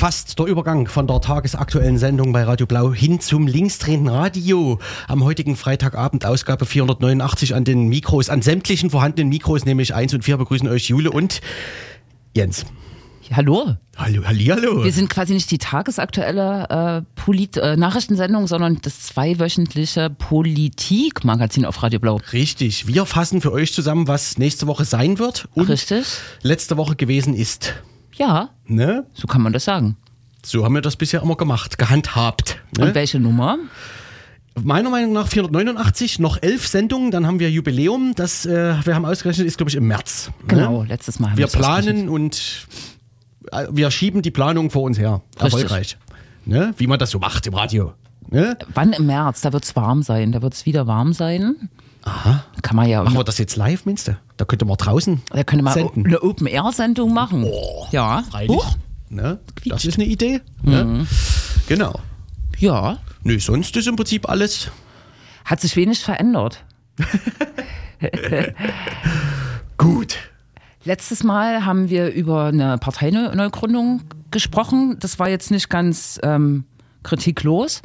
Fast der Übergang von der tagesaktuellen Sendung bei Radio Blau hin zum linksdrehenden Radio. Am heutigen Freitagabend, Ausgabe 489 an den Mikros, an sämtlichen vorhandenen Mikros, nämlich 1 und 4 begrüßen euch Jule und Jens. Hallo. Hallo, hallo. Wir sind quasi nicht die tagesaktuelle äh, Polit äh, Nachrichtensendung, sondern das zweiwöchentliche Politikmagazin auf Radio Blau. Richtig. Wir fassen für euch zusammen, was nächste Woche sein wird und Richtig. letzte Woche gewesen ist. Ja, Ne? so kann man das sagen. So haben wir das bisher immer gemacht, gehandhabt. Ne? Und welche Nummer? Meiner Meinung nach 489, noch elf Sendungen, dann haben wir Jubiläum. Das, äh, wir haben ausgerechnet, ist glaube ich im März. ne? Genau, letztes Mal haben Wir planen und äh, wir schieben die Planung vor uns her. Richtig. Erfolgreich. Ne? Wie man das so macht im Radio. Ne? Wann im März? Da wird es warm sein. Da wird es wieder warm sein. Aha. Kann man ja. Machen wir das jetzt live, meinst du? Da könnte man draußen Da könnte man senden. eine Open-Air-Sendung machen. ja. Freilich. Ne? Das ist eine Idee. Ne? Genau. Ja. Nö, sonst ist im Prinzip alles Hat sich wenig verändert. gut. Letztes Mal haben wir über eine Parteineugründung gesprochen. Das war jetzt nicht ganz ähm, kritiklos.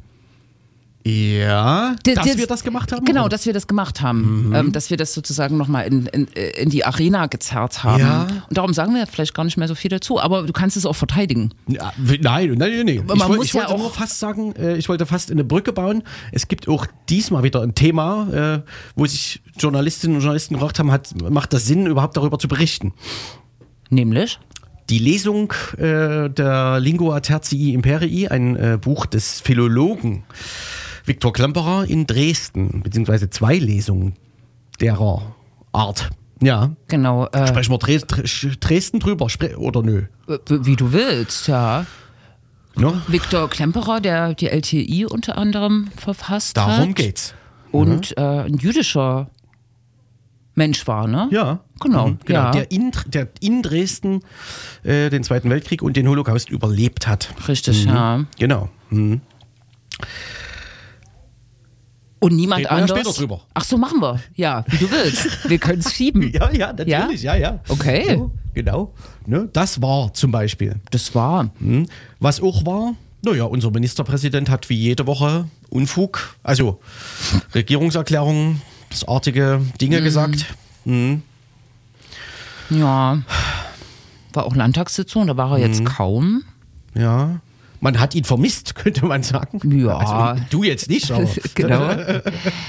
Ja, dass das- wir das gemacht haben? Genau, dass wir das gemacht haben. Ähm, dass wir das sozusagen nochmal in, in, in die Arena gezerrt haben. Ja. Und darum sagen wir vielleicht gar nicht mehr so viel dazu. Aber du kannst es auch verteidigen. Ja, nein, nein, nein. Man Ich, muss ich ja wollte auch- fast sagen, äh, ich wollte fast eine Brücke bauen. Es gibt auch diesmal wieder ein Thema, äh, wo sich Journalistinnen und Journalisten gefragt haben, hat, macht das Sinn, überhaupt darüber zu berichten? Nämlich? Die Lesung äh, der Lingua Tertii Imperii, ein äh, Buch des Philologen Viktor Klemperer in Dresden, beziehungsweise zwei Lesungen derer Art. Ja, Genau. Äh, sprechen wir Dres Dres- Dresden drüber, oder nö? wie du willst, ja. Ne? Viktor Klemperer, der die LTI unter anderem verfasst hat. Darum geht's. Und äh, ein jüdischer Mensch war, ne? Ja. Genau, Mhm, genau. ja. Der, in, der in Dresden äh, den Zweiten Weltkrieg und den Holocaust überlebt hat. Richtig, ja. Genau. Mhm. Und niemand Reden wir ja anders. später drüber. Ach so, machen wir. Ja, wie du willst. Wir können es schieben. Ja, ja, natürlich, ja, ja. Okay. So, genau. Ne, das war zum Beispiel. Das war. Mhm. Was auch war, naja, unser Ministerpräsident hat wie jede Woche Unfug, also Regierungserklärungen, artige Dinge gesagt. Mhm. Ja. War auch Landtagssitzung, da war er Mhm. jetzt kaum. Ja. Man hat ihn vermisst, könnte man sagen. Ja. Also, du jetzt nicht, aber Genau.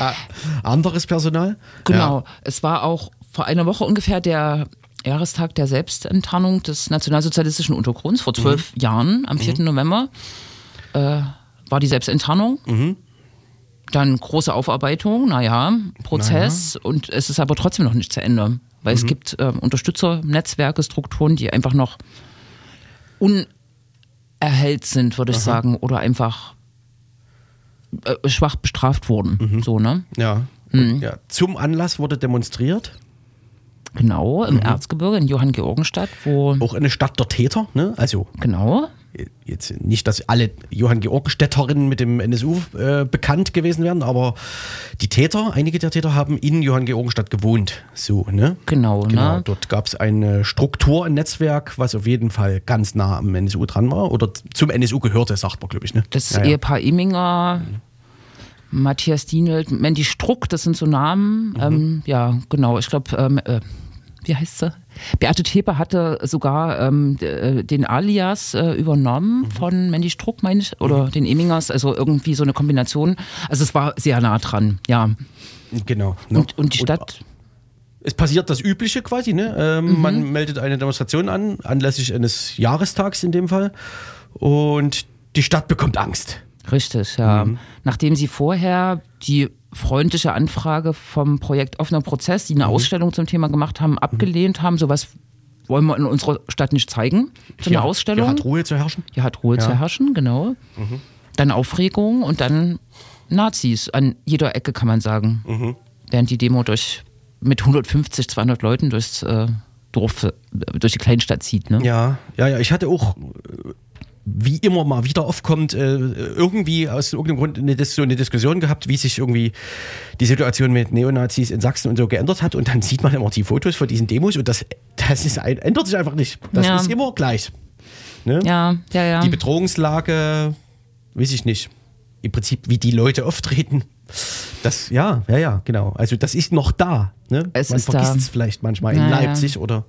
anderes Personal. Genau. Es war auch vor einer Woche ungefähr der Jahrestag der Selbstenttarnung des nationalsozialistischen Untergrunds vor zwölf Mhm. Jahren, am 4. November, äh, war die Selbstenttarnung. Mhm. Dann große Aufarbeitung, naja, Prozess und es ist aber trotzdem noch nicht zu Ende. Weil Mhm. es gibt äh, Unterstützernetzwerke, Strukturen, die einfach noch unerhellt sind, würde ich sagen, oder einfach äh, schwach bestraft wurden. Mhm. So, ne? Ja. Mhm. Ja. Zum Anlass wurde demonstriert. Genau, Mhm. im Erzgebirge in Johanngeorgenstadt, wo. Auch eine Stadt der Täter. Ne? Also Genau. Jetzt nicht, dass alle Johann Georgenstädterinnen mit dem NSU äh, bekannt gewesen wären, aber die Täter, einige der Täter haben in Johann Georgenstadt gewohnt. So, ne? Genau, Genau, ne? dort gab es eine Struktur, ein Netzwerk, was auf jeden Fall ganz nah am NSU dran war oder zum NSU gehörte, sagt man, glaube ich. Ne? Das Ja, ja. Ehepaar Eminger, Matthias Dienelt, Mandy Struck, das sind so Namen. Mhm. Ähm, ja, genau. Ich glaube, ähm, äh, wie heißt sie? Beate Tepe hatte sogar ähm, äh, den Alias äh, übernommen Mhm. von Mandy Struck, meine ich, oder den Emingers, also irgendwie so eine Kombination. Also es war sehr nah dran, ja. Genau. ne? Und, und die Stadt, es passiert das Übliche quasi, ne? Ähm, Mhm. Man meldet eine Demonstration an, anlässlich eines Jahrestags in dem Fall. Und die Stadt bekommt Angst. Richtig, ja. Mhm. Nachdem sie vorher die freundliche Anfrage vom Projekt Offener Prozess, die Mhm. eine Ausstellung zum Thema gemacht haben, abgelehnt haben, sowas wollen wir in unserer Stadt nicht zeigen. So eine Hier- Ausstellung. Hier hat Ruhe zu herrschen. Hier hat Ruhe Ja. Mhm. zu herrschen, genau. Dann Aufregung und dann Nazis an jeder Ecke, kann man sagen. Mhm. Während die Demo durch mit 150, 200 Leuten durchs äh, Dorf, äh, durch die Kleinstadt zieht. Ne? Ja, ja, ja. Ich hatte auch, wie immer mal wieder aufkommt, äh, irgendwie aus irgendeinem Grund eine, so eine Diskussion gehabt, wie sich irgendwie die Situation mit Neonazis in Sachsen und so geändert hat. Und dann sieht man immer die Fotos von diesen Demos und das, das ist ändert sich einfach nicht. Das Ja. ist immer gleich. Ne? Ja, ja, ja. Die Bedrohungslage, weiß ich nicht. Im Prinzip, wie die Leute auftreten. Das, ja, ja, ja, genau. Also das ist noch da. Ne? Es Man ist vergisst da. es vielleicht manchmal in Ja, ja. Leipzig oder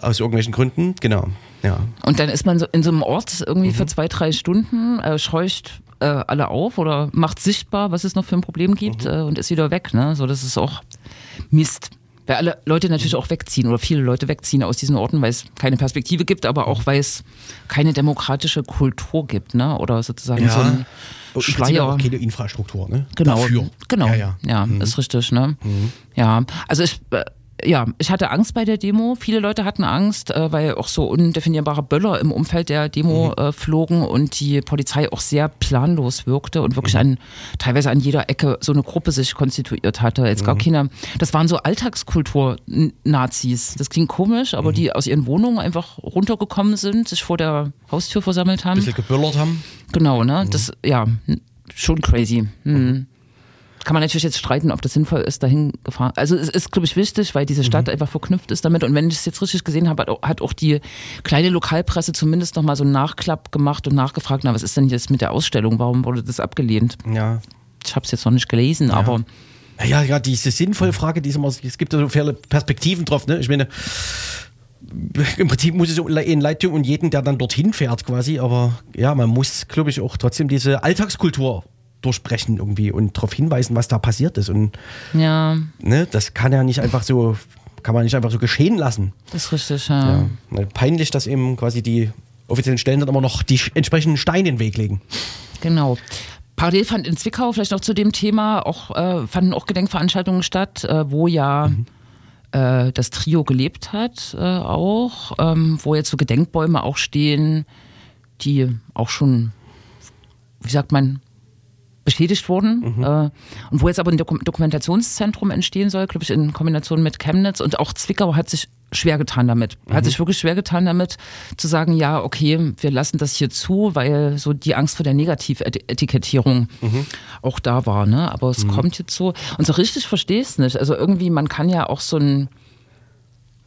aus irgendwelchen Gründen. Genau. Ja. Und dann ist man so in so einem Ort irgendwie Mhm. für zwei, drei Stunden, äh, scheucht äh, alle auf oder macht sichtbar, was es noch für ein Problem gibt Mhm. äh, und ist wieder weg. Ne? So, das ist auch Mist. Weil alle Leute natürlich auch wegziehen oder viele Leute wegziehen aus diesen Orten, weil es keine Perspektive gibt, aber auch weil es keine demokratische Kultur gibt, ne? Oder sozusagen so ein Prinzip Schleier. auch keine Infrastruktur, ne? Genau. Dafür. Genau. Ja, ja. Ja, ist richtig, ne? Ja. Also ich, äh, ja, ich hatte Angst bei der Demo. Viele Leute hatten Angst, äh, weil auch so undefinierbare Böller im Umfeld der Demo äh, flogen und die Polizei auch sehr planlos wirkte und wirklich an teilweise an jeder Ecke so eine Gruppe sich konstituiert hatte. Jetzt gar keine, das waren so Alltagskultur-Nazis. Das klingt komisch, aber die aus ihren Wohnungen einfach runtergekommen sind, sich vor der Haustür versammelt haben. Ein bisschen gebüllert haben. Genau, ne? Das, ja, schon crazy. Hm. Kann man natürlich jetzt streiten, ob das sinnvoll ist, dahin gefahren. Also es ist, glaube ich, wichtig, weil diese Stadt einfach verknüpft ist damit. Und wenn ich es jetzt richtig gesehen habe, hat auch- die kleine Lokalpresse zumindest nochmal so einen Nachklapp gemacht und nachgefragt, na, was ist denn jetzt mit der Ausstellung? Warum wurde das abgelehnt? Ja. Ich habe es jetzt noch nicht gelesen, aber Ja, ja, diese sinnvolle Frage, die ist immer, es gibt da so viele Perspektiven drauf, ne? Ich meine, im Prinzip muss es in Leid tun und jeden, der dann dorthin fährt quasi, aber ja, man muss, glaube ich, auch trotzdem diese Alltagskultur durchbrechen irgendwie und darauf hinweisen, was da passiert ist und ja, ne, das kann ja nicht einfach so, kann man nicht einfach so geschehen lassen. das ist richtig. Ja. Ja. Peinlich, dass eben quasi die offiziellen Stellen dann immer noch die entsprechenden Steine in den Weg legen. Genau. Parallel fand in Zwickau vielleicht noch zu dem Thema auch äh, fanden auch Gedenkveranstaltungen statt, äh, wo ja äh, das Trio gelebt hat, äh, auch, ähm, wo jetzt so Gedenkbäume auch stehen, die auch schon, wie sagt man, beschädigt wurden. Äh, und wo jetzt aber ein Dokum Dokumentationszentrum entstehen soll, glaube ich, in Kombination mit Chemnitz. Und auch Zwickau hat sich schwer getan damit. Hat sich wirklich schwer getan damit, zu sagen, ja, okay, wir lassen das hier zu, weil so die Angst vor der Negativetikettierung auch da war. Ne? Aber es kommt jetzt so. Und so richtig verstehe ich es nicht. Also irgendwie, man kann ja auch so ein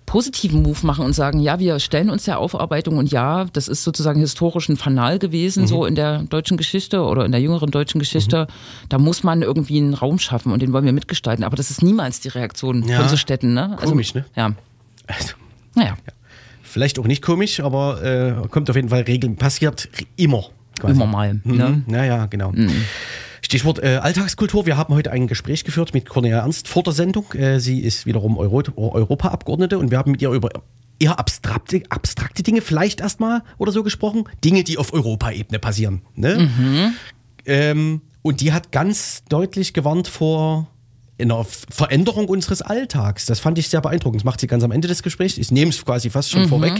positiven Move machen und sagen, ja, wir stellen uns der Aufarbeitung und ja, das ist sozusagen historisch ein Fanal gewesen, so in der deutschen Geschichte oder in der jüngeren deutschen Geschichte. Da muss man irgendwie einen Raum schaffen und den wollen wir mitgestalten. Aber das ist niemals die Reaktion Ja. von so Städten. Ne? Komisch, ne? Ja. Also, Naja, vielleicht auch nicht komisch, aber äh, kommt auf jeden Fall regeln, passiert immer. Quasi. immer mal. Mhm. Ne? Ja, ja, genau. Stichwort äh, Alltagskultur. Wir haben heute ein Gespräch geführt mit Cornelia Ernst vor der Sendung. Äh, sie ist wiederum Euro Europaabgeordnete und wir haben mit ihr über eher abstrakte, abstrakte Dinge vielleicht erstmal oder so gesprochen. Dinge, die auf Europaebene passieren. Ne? Ähm, und die hat ganz deutlich gewarnt vor einer F- Veränderung unseres Alltags. Das fand ich sehr beeindruckend. Das macht sie ganz am Ende des Gesprächs. Ich nehme es quasi fast schon vorweg.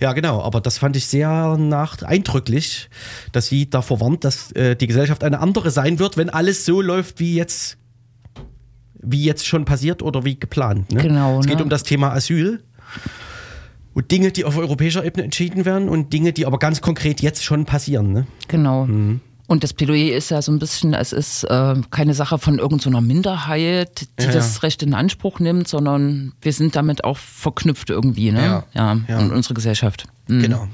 Ja, genau. Aber das fand ich sehr nach eindrücklich, dass sie davor warnt, dass äh, die Gesellschaft eine andere sein wird, wenn alles so läuft, wie jetzt, wie jetzt schon passiert oder wie geplant. Ne? Genau, Es geht ne? um das Thema Asyl. Und Dinge, die auf europäischer Ebene entschieden werden und Dinge, die aber ganz konkret jetzt schon passieren. Ne? Genau. Mhm. Und das Plädoyer ist ja so ein bisschen, es ist äh, keine Sache von irgendeiner Minderheit, die Ja, das. Recht in Anspruch nimmt, sondern wir sind damit auch verknüpft irgendwie, ne? Ja, ja. Und unsere Gesellschaft. Mhm. Genau.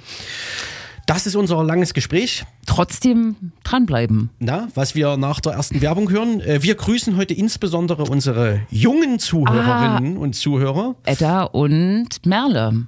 Das ist unser langes Gespräch. Trotzdem dranbleiben. Na, was wir nach der ersten Werbung hören. Äh, Wir grüßen heute insbesondere unsere jungen Zuhörerinnen und Zuhörer. Edda und Merle.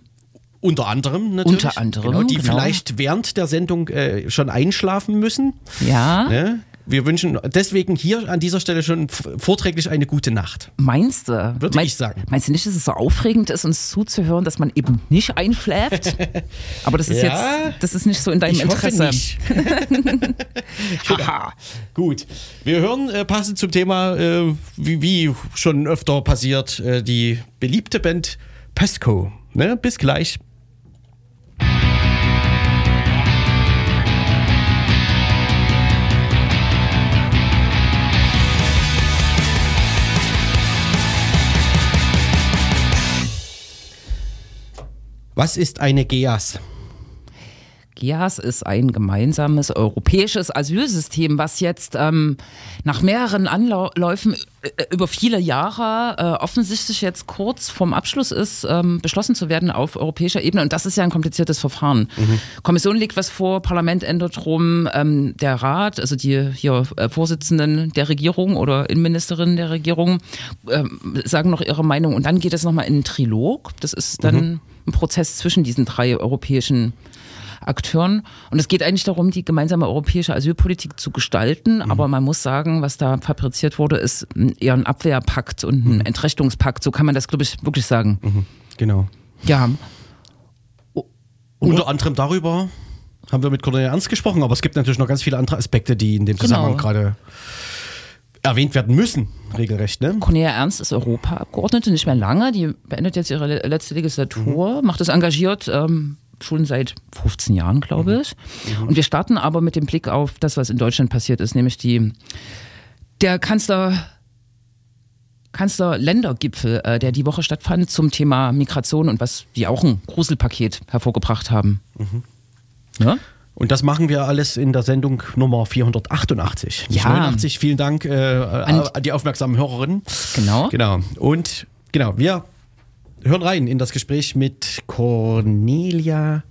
Unter anderem natürlich. Unter anderem, Genau, die genau. vielleicht während der Sendung äh, schon einschlafen müssen. Ja, Ne? Wir wünschen deswegen hier an dieser Stelle schon vorträglich eine gute Nacht. meinst du? Würde ich sagen. Meinst du nicht, dass es so aufregend ist, uns zuzuhören, dass man eben nicht einschläft? Aber das ist Ja, jetzt, das ist nicht so in deinem ich Interesse. hoffe nicht. Haha. Gut. Wir hören äh, passend zum Thema, äh, wie, wie schon öfter passiert, äh, die beliebte Band Pesco. Ne? Bis gleich. Was ist eine GEAS? GEAS ist ein gemeinsames europäisches Asylsystem, was jetzt ähm, nach mehreren Anläufen äh, über viele Jahre äh, offensichtlich jetzt kurz vorm Abschluss ist, ähm, beschlossen zu werden auf europäischer Ebene. Und das ist ja ein kompliziertes Verfahren. Mhm. Kommission legt was vor, Parlament ändert rum, ähm, der Rat, also die hier äh, Vorsitzenden der Regierung oder Innenministerinnen der Regierung, äh, sagen noch ihre Meinung. Und dann geht es nochmal in einen Trilog. Das ist dann mhm. Ein Prozess zwischen diesen drei europäischen Akteuren. Und es geht eigentlich darum, die gemeinsame europäische Asylpolitik zu gestalten. Mhm. Aber man muss sagen, was da fabriziert wurde, ist eher ein Abwehrpakt und ein mhm. Entrechtungspakt. So kann man das, glaube ich, wirklich sagen. Mhm. Genau. Ja. Und Unter anderem darüber haben wir mit Cornelia Ernst gesprochen, aber es gibt natürlich noch ganz viele andere Aspekte, die in dem genau. Zusammenhang gerade erwähnt werden müssen, regelrecht. Ne? Cornelia Ernst ist Europaabgeordnete, nicht mehr lange. Die beendet jetzt ihre letzte Legislatur, mhm. macht es engagiert. Ähm, schon seit 15 Jahren, glaube mhm. ich. Mhm. Und wir starten aber mit dem Blick auf das, was in Deutschland passiert ist, nämlich die, der Kanzler, Kanzler-Ländergipfel, äh, der die Woche stattfand zum Thema Migration und was die auch ein Gruselpaket hervorgebracht haben. Mhm. Ja? Und das machen wir alles in der Sendung Nummer 488. Ja. 89. Vielen Dank äh, an die aufmerksamen Hörerinnen. Genau. Genau. Und genau, wir hören rein in das Gespräch mit Cornelia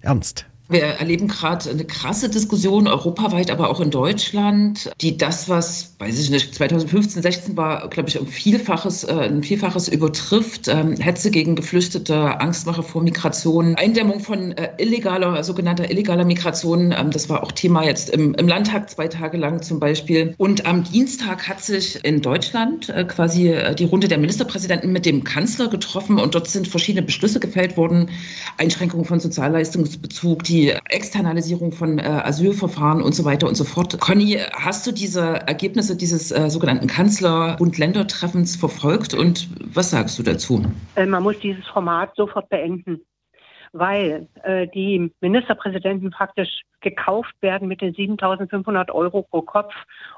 Ernst. Wir erleben gerade eine krasse Diskussion europaweit, aber auch in Deutschland, die das, was, weiß ich nicht, 2015, 16 war, glaube ich, um Vielfaches, äh, ein Vielfaches übertrifft. Ähm, Hetze gegen Geflüchtete, Angstmache vor Migration, Eindämmung von äh, illegaler, sogenannter illegaler Migration. Ähm, das war auch Thema jetzt im, im Landtag zwei Tage lang zum Beispiel. Und am Dienstag hat sich in Deutschland äh, quasi äh, die Runde der Ministerpräsidenten mit dem Kanzler getroffen und dort sind verschiedene Beschlüsse gefällt worden. Einschränkungen von Sozialleistungsbezug, die die Externalisierung von äh, Asylverfahren und so weiter und so fort. Conny, hast du diese Ergebnisse dieses äh, sogenannten Kanzler-Bund-Länder-Treffens verfolgt und was sagst du dazu? Äh, man muss dieses Format sofort beenden weil äh, die Ministerpräsidenten praktisch gekauft werden mit den 7.500 Euro pro Kopf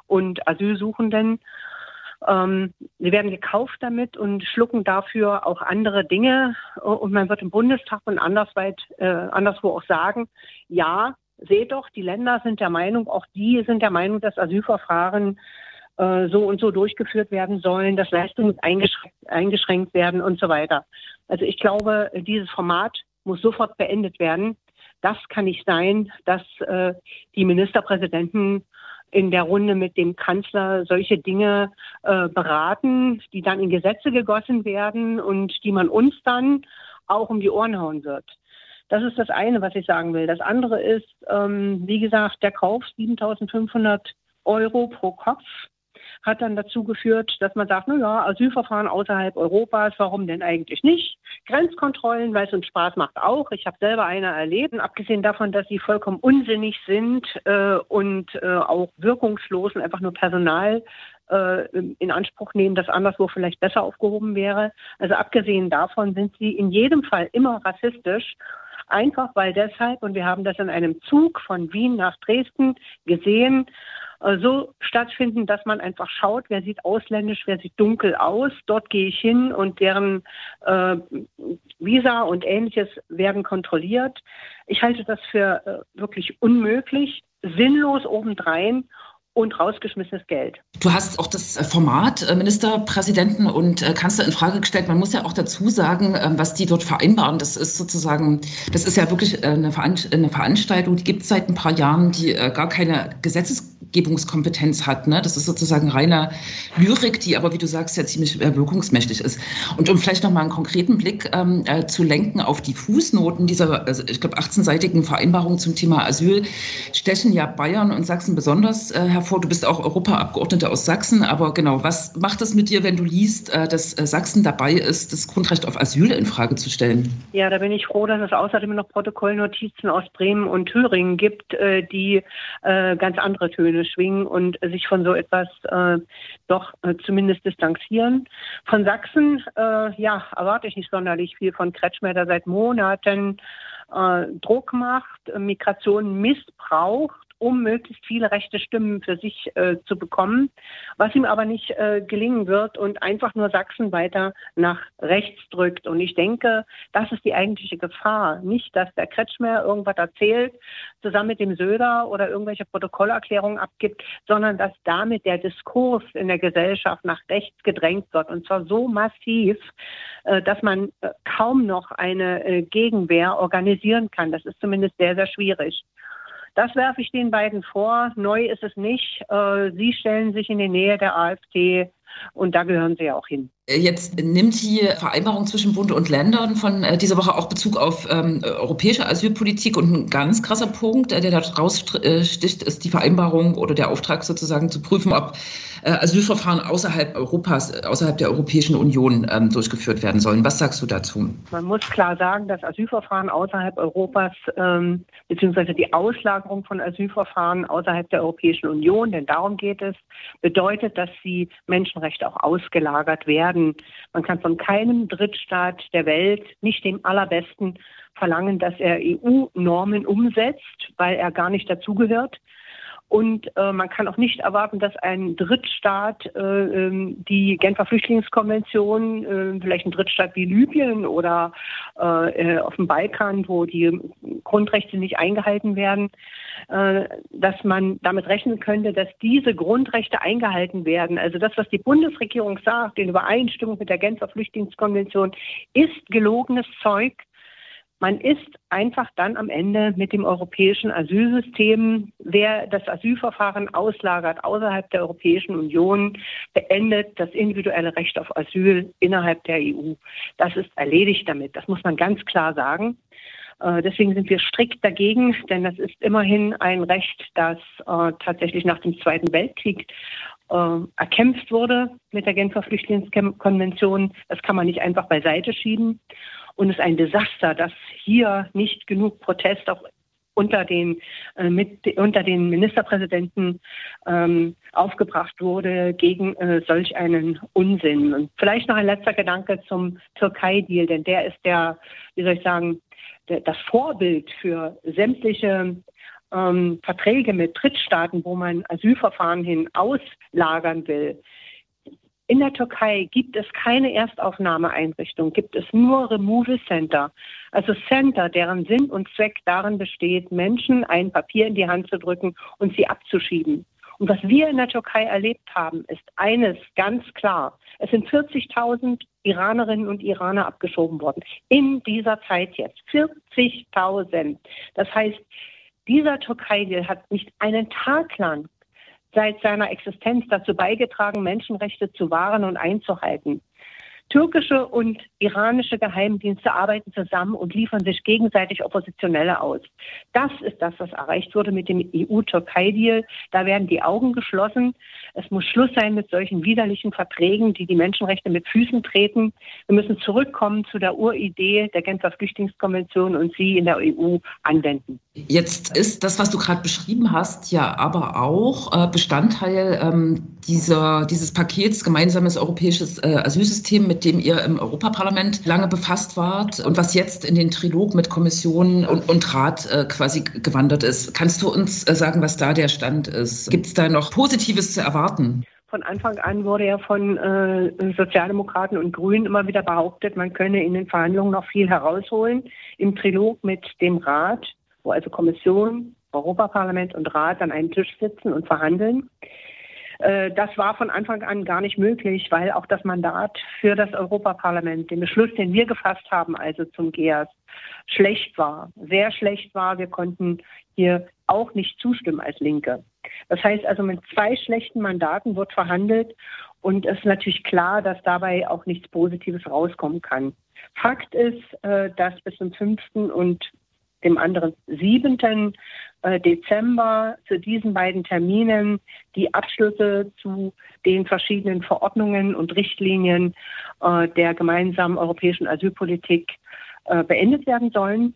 und Asylsuchenden ähm, sie werden gekauft damit und schlucken dafür auch andere Dinge. Und man wird im Bundestag und andersweit, äh, anderswo auch sagen, ja, seht doch, die Länder sind der Meinung, auch die sind der Meinung, dass Asylverfahren äh, so und so durchgeführt werden sollen, dass Leistungen eingeschränkt, eingeschränkt werden und so weiter. Also ich glaube, dieses Format muss sofort beendet werden. Das kann nicht sein, dass äh, die Ministerpräsidenten in der Runde mit dem Kanzler solche Dinge äh, beraten, die dann in Gesetze gegossen werden und die man uns dann auch um die Ohren hauen wird. Das ist das eine, was ich sagen will. Das andere ist, ähm, wie gesagt, der Kauf 7.500 Euro pro Kopf hat dann dazu geführt, dass man sagt, na ja, Asylverfahren außerhalb Europas, warum denn eigentlich nicht? Grenzkontrollen, weil es uns Spaß macht auch. Ich habe selber eine erlebt, und abgesehen davon, dass sie vollkommen unsinnig sind äh, und äh, auch wirkungslos und einfach nur Personal äh, in Anspruch nehmen, das anderswo vielleicht besser aufgehoben wäre. Also abgesehen davon sind sie in jedem Fall immer rassistisch einfach weil deshalb, und wir haben das in einem Zug von Wien nach Dresden gesehen, äh, so stattfinden, dass man einfach schaut, wer sieht ausländisch, wer sieht dunkel aus. Dort gehe ich hin und deren äh, Visa und ähnliches werden kontrolliert. Ich halte das für äh, wirklich unmöglich, sinnlos obendrein und rausgeschmissenes Geld. Du hast auch das Format äh, Ministerpräsidenten und äh, Kanzler in Frage gestellt. Man muss ja auch dazu sagen, ähm, was die dort vereinbaren. Das ist sozusagen, das ist ja wirklich äh, eine Veranstaltung, die gibt es seit ein paar Jahren, die gar keine Gesetzgebungskompetenz hat. Ne? Das ist sozusagen reine Lyrik, die aber, wie du sagst, ja ziemlich wirkungsmächtig ist. Und um vielleicht nochmal einen konkreten Blick ähm, zu lenken auf die Fußnoten dieser, also ich glaube, 18-seitigen Vereinbarung zum Thema Asyl, stechen ja Bayern und Sachsen besonders äh, hervor hervor. Du bist auch Europaabgeordneter aus Sachsen, aber genau, was macht es mit dir, wenn du liest, äh, dass äh, Sachsen dabei ist, das Grundrecht auf Asyl in Frage zu stellen? Ja, da bin ich froh, dass es außerdem noch Protokollnotizen aus Bremen und Thüringen gibt, äh, die ganz andere Töne schwingen und sich von so etwas doch zumindest distanzieren. Von Sachsen, ja, erwarte ich nicht sonderlich viel von Kretschmer, der seit Monaten Druck macht, Migration missbraucht um möglichst viele rechte Stimmen für sich äh, zu bekommen, was ihm aber nicht äh, gelingen wird und einfach nur Sachsen weiter nach rechts drückt. Und ich denke, das ist die eigentliche Gefahr. Nicht, dass der Kretschmer irgendwas erzählt, zusammen mit dem Söder oder irgendwelche Protokollerklärungen abgibt, sondern dass damit der Diskurs in der Gesellschaft nach rechts gedrängt wird. Und zwar so massiv, äh, dass man äh, kaum noch eine äh, Gegenwehr organisieren kann. Das ist zumindest sehr, sehr schwierig. Das werfe ich den beiden vor. Neu ist es nicht. Sie stellen sich in die Nähe der AfD und da gehören sie ja auch hin. Jetzt nimmt die Vereinbarung zwischen Bund und Ländern von äh, dieser Woche auch Bezug auf ähm, europäische Asylpolitik und ein ganz krasser Punkt, äh, der da raussticht, ist die Vereinbarung oder der Auftrag sozusagen zu prüfen, ob äh, Asylverfahren außerhalb Europas, äh, außerhalb der Europäischen Union ähm, durchgeführt werden sollen. Was sagst du dazu? Man muss klar sagen, dass Asylverfahren außerhalb Europas ähm, beziehungsweise die Auslagerung von Asylverfahren außerhalb der Europäischen Union, denn darum geht es, bedeutet, dass sie Menschenrechte auch ausgelagert werden. Man kann von keinem Drittstaat der Welt, nicht dem allerbesten, verlangen, dass er EU-Normen umsetzt, weil er gar nicht dazugehört. Und äh, man kann auch nicht erwarten, dass ein Drittstaat äh, ähm, die Genfer Flüchtlingskonvention, äh, vielleicht ein Drittstaat wie Libyen oder äh, äh, auf dem Balkan, wo die Grundrechte nicht eingehalten werden, äh, dass man damit rechnen könnte, dass diese Grundrechte eingehalten werden. Also das, was die Bundesregierung sagt, in Übereinstimmung mit der Genfer Flüchtlingskonvention, ist gelogenes Zeug. Man ist einfach dann am Ende mit dem europäischen Asylsystem, wer das Asylverfahren auslagert außerhalb der Europäischen Union, beendet das individuelle Recht auf Asyl innerhalb der EU. Das ist erledigt damit. Das muss man ganz klar sagen. Äh, deswegen sind wir strikt dagegen, denn das ist immerhin ein Recht, das äh, tatsächlich nach dem Zweiten Weltkrieg äh, erkämpft wurde mit der Genfer Flüchtlingskonvention. Das kann man nicht einfach beiseite schieben. Und es ist ein Desaster, dass hier nicht genug Protest auch unter den, äh, mit, unter den Ministerpräsidenten ähm, aufgebracht wurde gegen äh, solch einen Unsinn. Und vielleicht noch ein letzter Gedanke zum Türkei-Deal, denn der ist der, wie soll ich sagen, der, das Vorbild für sämtliche ähm, Verträge mit Drittstaaten, wo man Asylverfahren hin auslagern will. In der Türkei gibt es keine Erstaufnahmeeinrichtung, gibt es nur Removal Center. Also Center, deren Sinn und Zweck darin besteht, Menschen ein Papier in die Hand zu drücken und sie abzuschieben. Und was wir in der Türkei erlebt haben, ist eines ganz klar. Es sind 40.000 Iranerinnen und Iraner abgeschoben worden. In dieser Zeit jetzt. 40.000. Das heißt, dieser Türkei-Deal hat nicht einen Tag lang seit seiner Existenz dazu beigetragen, Menschenrechte zu wahren und einzuhalten. Türkische und iranische Geheimdienste arbeiten zusammen und liefern sich gegenseitig Oppositionelle aus. Das ist das, was erreicht wurde mit dem EU-Türkei-Deal. Da werden die Augen geschlossen. Es muss Schluss sein mit solchen widerlichen Verträgen, die die Menschenrechte mit Füßen treten. Wir müssen zurückkommen zu der Uridee der Genfer Flüchtlingskonvention und sie in der EU anwenden. Jetzt ist das, was du gerade beschrieben hast, ja aber auch äh, Bestandteil ähm, dieser, dieses Pakets gemeinsames europäisches äh, Asylsystem, mit dem ihr im Europaparlament lange befasst wart und was jetzt in den Trilog mit Kommission und, und Rat äh, quasi gewandert ist. Kannst du uns sagen, was da der Stand ist? Gibt es da noch Positives zu erwarten? Von Anfang an wurde ja von äh, Sozialdemokraten und Grünen immer wieder behauptet, man könne in den Verhandlungen noch viel herausholen. Im Trilog mit dem Rat wo also Kommission, Europaparlament und Rat an einem Tisch sitzen und verhandeln. Äh, das war von Anfang an gar nicht möglich, weil auch das Mandat für das Europaparlament, den Beschluss, den wir gefasst haben, also zum GEAS, schlecht war, sehr schlecht war. Wir konnten hier auch nicht zustimmen als Linke. Das heißt also, mit zwei schlechten Mandaten wird verhandelt und es ist natürlich klar, dass dabei auch nichts Positives rauskommen kann. Fakt ist, äh, dass bis zum 5. und dem anderen 7. Äh, Dezember zu diesen beiden Terminen die Abschlüsse zu den verschiedenen Verordnungen und Richtlinien äh, der gemeinsamen europäischen Asylpolitik äh, beendet werden sollen.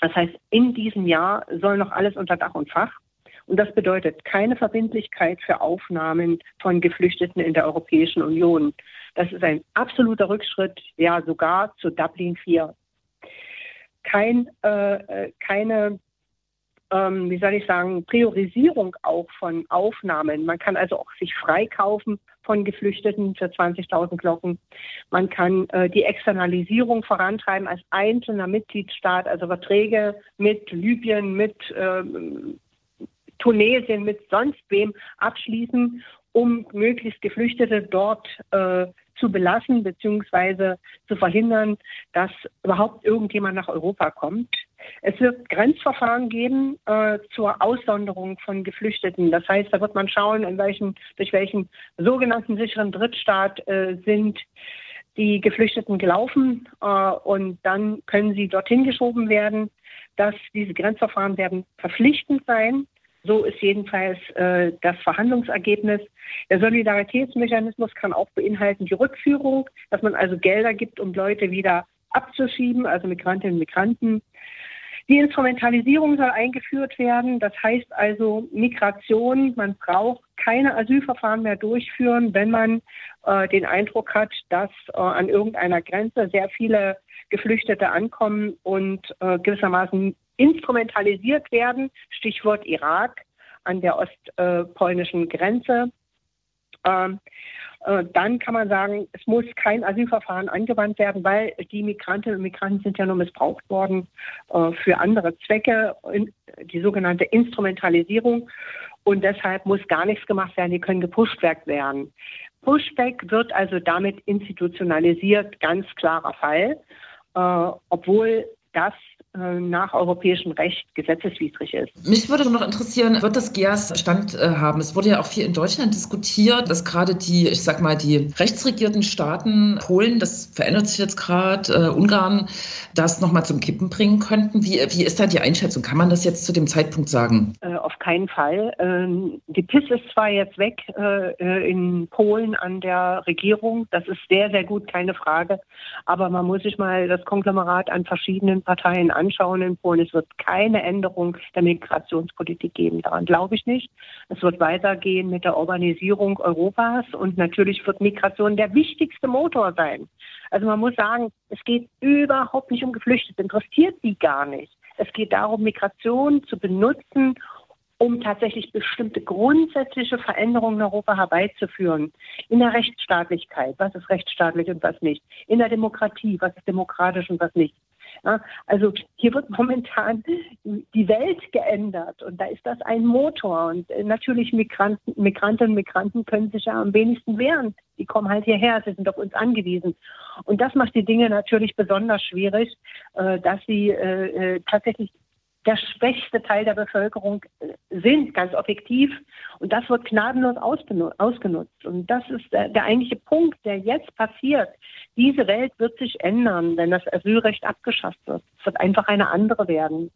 Das heißt, in diesem Jahr soll noch alles unter Dach und Fach. Und das bedeutet keine Verbindlichkeit für Aufnahmen von Geflüchteten in der Europäischen Union. Das ist ein absoluter Rückschritt, ja sogar zu Dublin IV kein, äh, keine ähm, wie soll ich sagen, Priorisierung auch von Aufnahmen. Man kann also auch sich freikaufen von Geflüchteten für 20.000 Glocken. Man kann äh, die Externalisierung vorantreiben als einzelner Mitgliedstaat, also Verträge mit Libyen, mit äh, Tunesien, mit sonst wem abschließen, um möglichst Geflüchtete dort äh, zu belassen bzw. zu verhindern, dass überhaupt irgendjemand nach Europa kommt. Es wird Grenzverfahren geben äh, zur Aussonderung von Geflüchteten. Das heißt, da wird man schauen, in welchen, durch welchen sogenannten sicheren Drittstaat äh, sind die Geflüchteten gelaufen äh, und dann können sie dorthin geschoben werden. Dass diese Grenzverfahren werden verpflichtend sein. So ist jedenfalls äh, das Verhandlungsergebnis. Der Solidaritätsmechanismus kann auch beinhalten die Rückführung, dass man also Gelder gibt, um Leute wieder abzuschieben, also Migrantinnen und Migranten. Die Instrumentalisierung soll eingeführt werden. Das heißt also Migration. Man braucht keine Asylverfahren mehr durchführen, wenn man äh, den Eindruck hat, dass äh, an irgendeiner Grenze sehr viele Geflüchtete ankommen und äh, gewissermaßen instrumentalisiert werden. Stichwort Irak an der ostpolnischen Grenze. Ähm, äh, dann kann man sagen, es muss kein Asylverfahren angewandt werden, weil die Migrantinnen und Migranten sind ja nur missbraucht worden äh, für andere Zwecke, die sogenannte Instrumentalisierung. Und deshalb muss gar nichts gemacht werden, die können gepusht werden. Pushback wird also damit institutionalisiert, ganz klarer Fall, äh, obwohl das äh, nach europäischem Recht gesetzeswidrig ist. Mich würde noch interessieren, wird das GEAS Stand äh, haben? Es wurde ja auch viel in Deutschland diskutiert, dass gerade die, ich sag mal, die rechtsregierten Staaten, Polen, das verändert sich jetzt gerade, äh, Ungarn, das nochmal zum Kippen bringen könnten. Wie, wie ist da die Einschätzung? Kann man das jetzt zu dem Zeitpunkt sagen? Äh, auf keinen Fall. Ähm, die PIS ist zwar jetzt weg äh, äh, in Polen an der Regierung, das ist sehr, sehr gut, keine Frage, aber man muss sich mal das Konglomerat an verschiedenen Parteien anschauen in Polen. Es wird keine Änderung der Migrationspolitik geben. Daran glaube ich nicht. Es wird weitergehen mit der Urbanisierung Europas und natürlich wird Migration der wichtigste Motor sein. Also man muss sagen, es geht überhaupt nicht um Geflüchtete, interessiert sie gar nicht. Es geht darum, Migration zu benutzen, um tatsächlich bestimmte grundsätzliche Veränderungen in Europa herbeizuführen. In der Rechtsstaatlichkeit, was ist rechtsstaatlich und was nicht. In der Demokratie, was ist demokratisch und was nicht. Ja, also hier wird momentan die Welt geändert und da ist das ein Motor. Und äh, natürlich Migranten, Migrantinnen und Migranten können sich ja am wenigsten wehren. Die kommen halt hierher, sie sind auf uns angewiesen. Und das macht die Dinge natürlich besonders schwierig, äh, dass sie äh, tatsächlich der schwächste Teil der Bevölkerung sind, ganz objektiv. Und das wird gnadenlos ausgenutzt. Und das ist der, der eigentliche Punkt, der jetzt passiert. Diese Welt wird sich ändern, wenn das Asylrecht abgeschafft wird. Es wird einfach eine andere werden.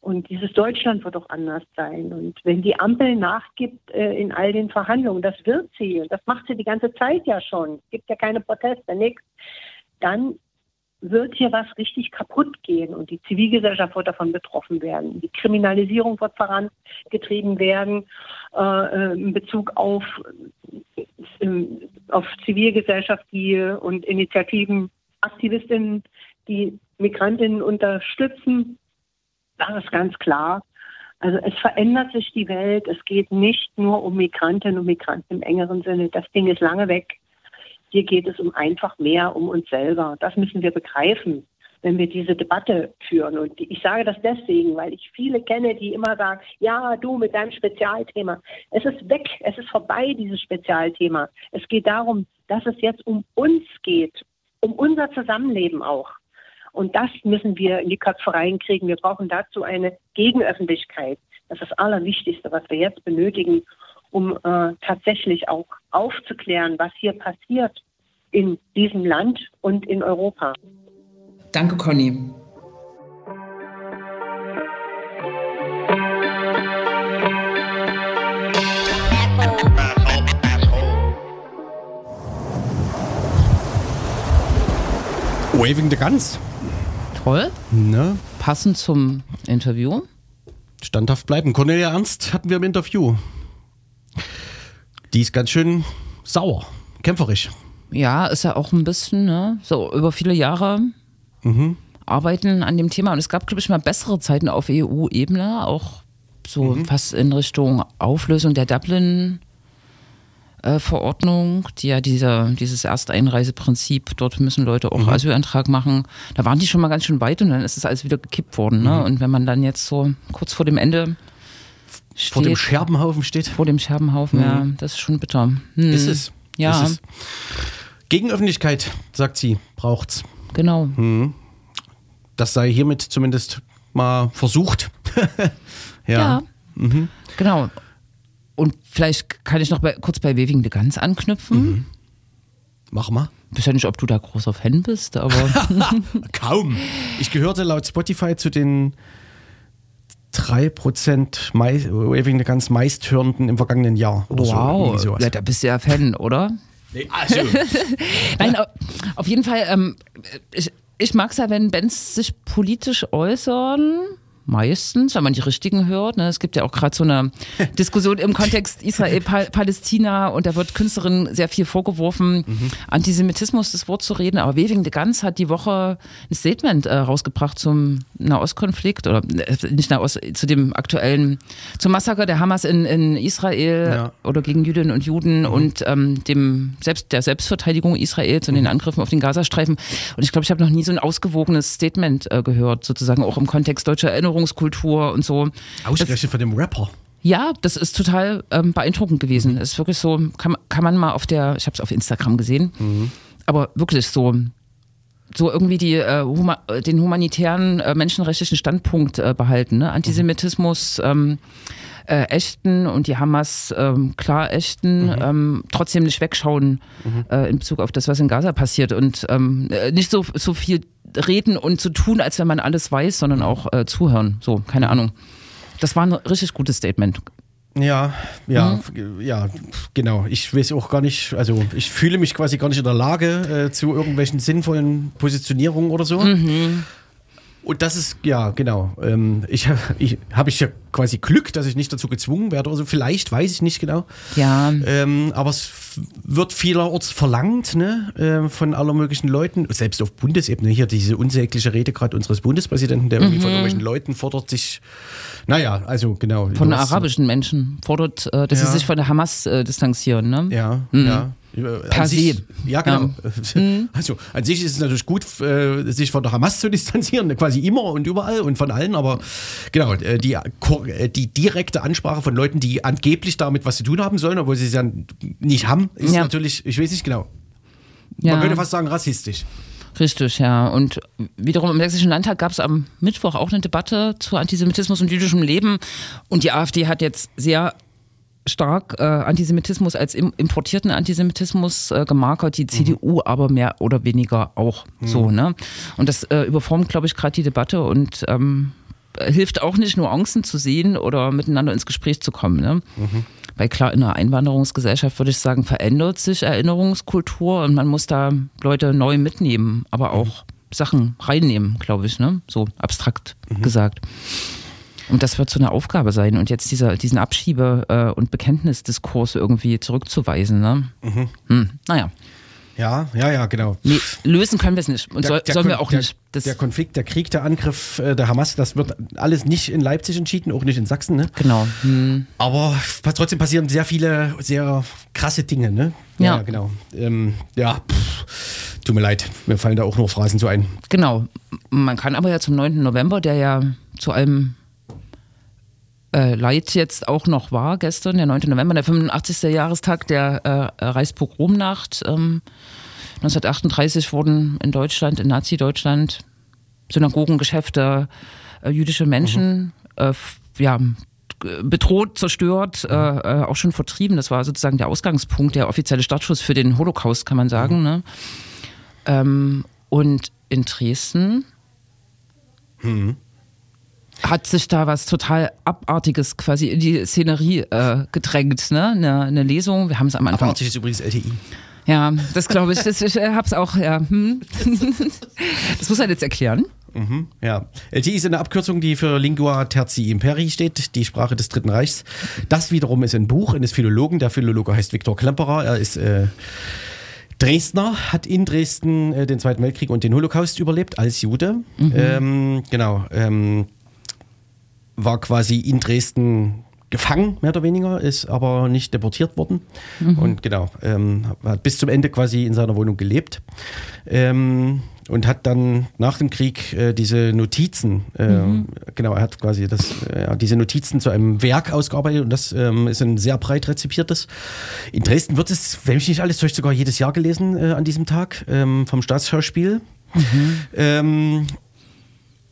Und dieses Deutschland wird auch anders sein. Und wenn die Ampel nachgibt äh, in all den Verhandlungen, das wird sie, das macht sie die ganze Zeit ja schon, es gibt ja keine Proteste, nichts, dann wird hier was richtig kaputt gehen und die Zivilgesellschaft wird davon betroffen werden. Die Kriminalisierung wird vorangetrieben werden äh, äh in Bezug auf, äh, auf Zivilgesellschaft die, und Initiativen, Aktivistinnen, die Migrantinnen unterstützen. Das ist ganz klar. Also es verändert sich die Welt. Es geht nicht nur um Migrantinnen und Migranten im engeren Sinne. Das Ding ist lange weg. Hier geht es um einfach mehr um uns selber. Das müssen wir begreifen, wenn wir diese Debatte führen. Und ich sage das deswegen, weil ich viele kenne, die immer sagen, ja, du mit deinem Spezialthema. Es ist weg, es ist vorbei, dieses Spezialthema. Es geht darum, dass es jetzt um uns geht, um unser Zusammenleben auch. Und das müssen wir in die Köpfe reinkriegen. Wir brauchen dazu eine Gegenöffentlichkeit. Das ist das Allerwichtigste, was wir jetzt benötigen, um äh, tatsächlich auch aufzuklären, was hier passiert in diesem Land und in Europa. Danke, Conny. Waving the Guns. Toll. Ne? Passend zum Interview. Standhaft bleiben. Cornelia Ernst hatten wir im Interview. Die ist ganz schön sauer, kämpferisch. Ja, ist ja auch ein bisschen, ne? So über viele Jahre. Mhm. arbeiten an dem Thema. Und es gab, glaube ich, mal bessere Zeiten auf EU-Ebene, auch so mhm. fast in Richtung Auflösung der Dublin- Verordnung, die ja dieser, dieses Ersteinreiseprinzip, dort müssen Leute auch mhm. Asylantrag machen. Da waren die schon mal ganz schön weit und dann ist es alles wieder gekippt worden. Ne? Mhm. Und wenn man dann jetzt so kurz vor dem Ende steht, vor dem Scherbenhaufen steht. Vor dem Scherbenhaufen, mhm. ja, das ist schon bitter. Hm. Ist es. Ja. Ist es. Gegenöffentlichkeit, sagt sie, braucht's. Genau. Mhm. Das sei hiermit zumindest mal versucht. ja. ja. Mhm. Genau. Und vielleicht kann ich noch bei, kurz bei Weving de Gans anknüpfen. Mhm. Mach mal. Ich weiß ja nicht, ob du da großer Fan bist, aber. Kaum. Ich gehörte laut Spotify zu den 3% Waving the Guns meisthörenden im vergangenen Jahr. wow, so, ja, da bist du ja Fan, oder? Nee, also. Nein, auf jeden Fall, ähm, ich, ich mag es ja, wenn Bands sich politisch äußern meistens, wenn man die richtigen hört. Ne? Es gibt ja auch gerade so eine Diskussion im Kontext Israel-Palästina und da wird Künstlerinnen sehr viel vorgeworfen, mhm. Antisemitismus das Wort zu reden. Aber Weving de Ganz hat die Woche ein Statement äh, rausgebracht zum Nahostkonflikt oder äh, nicht Nahost, zu dem aktuellen, zum Massaker der Hamas in, in Israel ja. oder gegen Jüdinnen und Juden mhm. und ähm, dem Selbst, der Selbstverteidigung Israels und mhm. den Angriffen auf den Gazastreifen. Und ich glaube, ich habe noch nie so ein ausgewogenes Statement äh, gehört, sozusagen auch im Kontext deutscher Erinnerung Erinnerungskultur und so. Ausgerechnet von dem Rapper. Ja, das ist total ähm, beeindruckend gewesen. Es ist wirklich so, kann, kann man mal auf der, ich habe es auf Instagram gesehen, mhm. aber wirklich so, so irgendwie die, äh, huma, den humanitären äh, menschenrechtlichen Standpunkt äh, behalten. Ne? Antisemitismus ähm, äh, ächten und die Hamas ähm, klar ächten, mhm. ähm, trotzdem nicht wegschauen mhm. äh, in Bezug auf das, was in Gaza passiert und ähm, äh, nicht so, so viel reden und zu tun, als wenn man alles weiß, sondern auch äh, zuhören. So, keine mhm. Ahnung. Das war ein richtig gutes Statement. Ja, ja, mhm. ja, genau. Ich weiß auch gar nicht, also ich fühle mich quasi gar nicht in der Lage äh, zu irgendwelchen sinnvollen Positionierungen oder so. Mhm. Und das ist, ja, genau. Ähm, ich ich habe ich ja quasi Glück, dass ich nicht dazu gezwungen werde. Also vielleicht, weiß ich nicht genau. Ja. Ähm, aber es wird vielerorts verlangt, ne, äh, von aller möglichen Leuten, selbst auf Bundesebene. Hier diese unsägliche Rede gerade unseres Bundespräsidenten, der mhm. irgendwie von mhm. irgendwelchen Leuten fordert sich, naja, also genau. Von arabischen Menschen fordert, äh, dass ja. sie sich von der Hamas äh, distanzieren, ne? Ja, mhm. ja. Per se. Ja, genau. Mhm. Also an sich ist es natürlich gut, äh, sich von der Hamas zu distanzieren, quasi immer und überall und von allen, aber genau, äh, die, äh, die direkte Ansprache von Leuten, die angeblich damit was zu tun haben sollen, obwohl sie es ja nicht haben, ist ja. natürlich, ich weiß nicht genau. Ja. Man könnte fast sagen, rassistisch. Richtig, ja. Und wiederum im Sächsischen Landtag gab es am Mittwoch auch eine Debatte zu Antisemitismus und jüdischem Leben. Und die AfD hat jetzt sehr stark äh, Antisemitismus als im, importierten Antisemitismus äh, gemarkert, die CDU mhm. aber mehr oder weniger auch mhm. so. Ne? Und das äh, überformt, glaube ich, gerade die Debatte und ähm, hilft auch nicht, Nuancen zu sehen oder miteinander ins Gespräch zu kommen. Ne? Mhm. Weil klar, in einer Einwanderungsgesellschaft würde ich sagen, verändert sich Erinnerungskultur und man muss da Leute neu mitnehmen, aber auch mhm. Sachen reinnehmen, glaube ich, ne? so abstrakt mhm. gesagt. Und das wird so eine Aufgabe sein. Und jetzt dieser, diesen Abschiebe- äh, und Bekenntnisdiskurs irgendwie zurückzuweisen. Ne? Mhm. Hm, naja. Ja, ja, ja, genau. Nee, lösen können wir es nicht. Und der, der sollen wir auch der, nicht. Das der Konflikt, der Krieg, der Angriff äh, der Hamas, das wird alles nicht in Leipzig entschieden, auch nicht in Sachsen. Ne? Genau. Hm. Aber trotzdem passieren sehr viele, sehr krasse Dinge. Ne? Ja, ja genau. Ähm, ja, pff, tut mir leid, mir fallen da auch nur Phrasen zu ein. Genau. Man kann aber ja zum 9. November, der ja zu allem äh, Leid jetzt auch noch war, gestern, der 9. November, der 85. Jahrestag der äh, Reichspogromnacht. Ähm, 1938 wurden in Deutschland, in Nazi-Deutschland, Synagogen, Geschäfte, äh, jüdische Menschen, mhm. äh, ja, bedroht, zerstört, äh, äh, auch schon vertrieben. Das war sozusagen der Ausgangspunkt, der offizielle Startschuss für den Holocaust, kann man sagen. Mhm. Ne? Ähm, und in Dresden mhm hat sich da was total Abartiges quasi in die Szenerie äh, gedrängt, ne? Eine, eine Lesung. Wir haben es am Anfang. Abartig ist übrigens LTI. Ja, das glaube ich. Das, ich äh, hab's auch, ja. Hm. Das muss er jetzt erklären. Mhm, ja. LTI ist eine Abkürzung, die für Lingua Tertii Imperi steht, die Sprache des Dritten Reichs. Das wiederum ist ein Buch eines Philologen. Der Philologe heißt Viktor Klemperer. Er ist äh, Dresdner hat in Dresden äh, den Zweiten Weltkrieg und den Holocaust überlebt als Jude. Mhm. Ähm, genau. Ähm, war quasi in Dresden gefangen, mehr oder weniger, ist aber nicht deportiert worden. Mhm. Und genau, ähm, hat bis zum Ende quasi in seiner Wohnung gelebt. Ähm, und hat dann nach dem Krieg äh, diese Notizen, äh, mhm. genau, er hat quasi das, äh, diese Notizen zu einem Werk ausgearbeitet und das ähm, ist ein sehr breit rezipiertes. In Dresden wird es, wenn mich nicht alles täuscht, sogar jedes Jahr gelesen äh, an diesem Tag ähm, vom Staatsschauspiel. Mhm.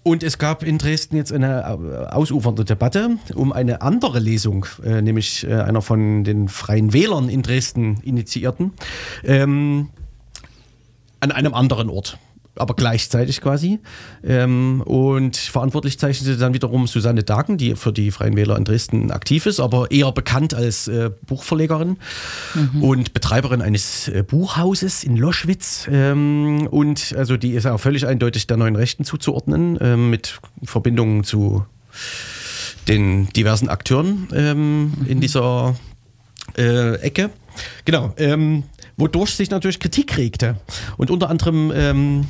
Und es gab in Dresden jetzt eine äh, ausufernde Debatte um eine andere Lesung, äh, nämlich äh, einer von den Freien Wählern in Dresden initiierten, ähm, an einem anderen Ort aber gleichzeitig quasi. Ähm, und verantwortlich zeichnete dann wiederum Susanne Dagen, die für die Freien Wähler in Dresden aktiv ist, aber eher bekannt als äh, Buchverlegerin mhm. und Betreiberin eines äh, Buchhauses in Loschwitz. Ähm, und also die ist auch völlig eindeutig der neuen Rechten zuzuordnen, ähm, mit Verbindungen zu den diversen Akteuren ähm, mhm. in dieser äh, Ecke. Genau. Ähm, wodurch sich natürlich Kritik regte. Und unter anderem ähm,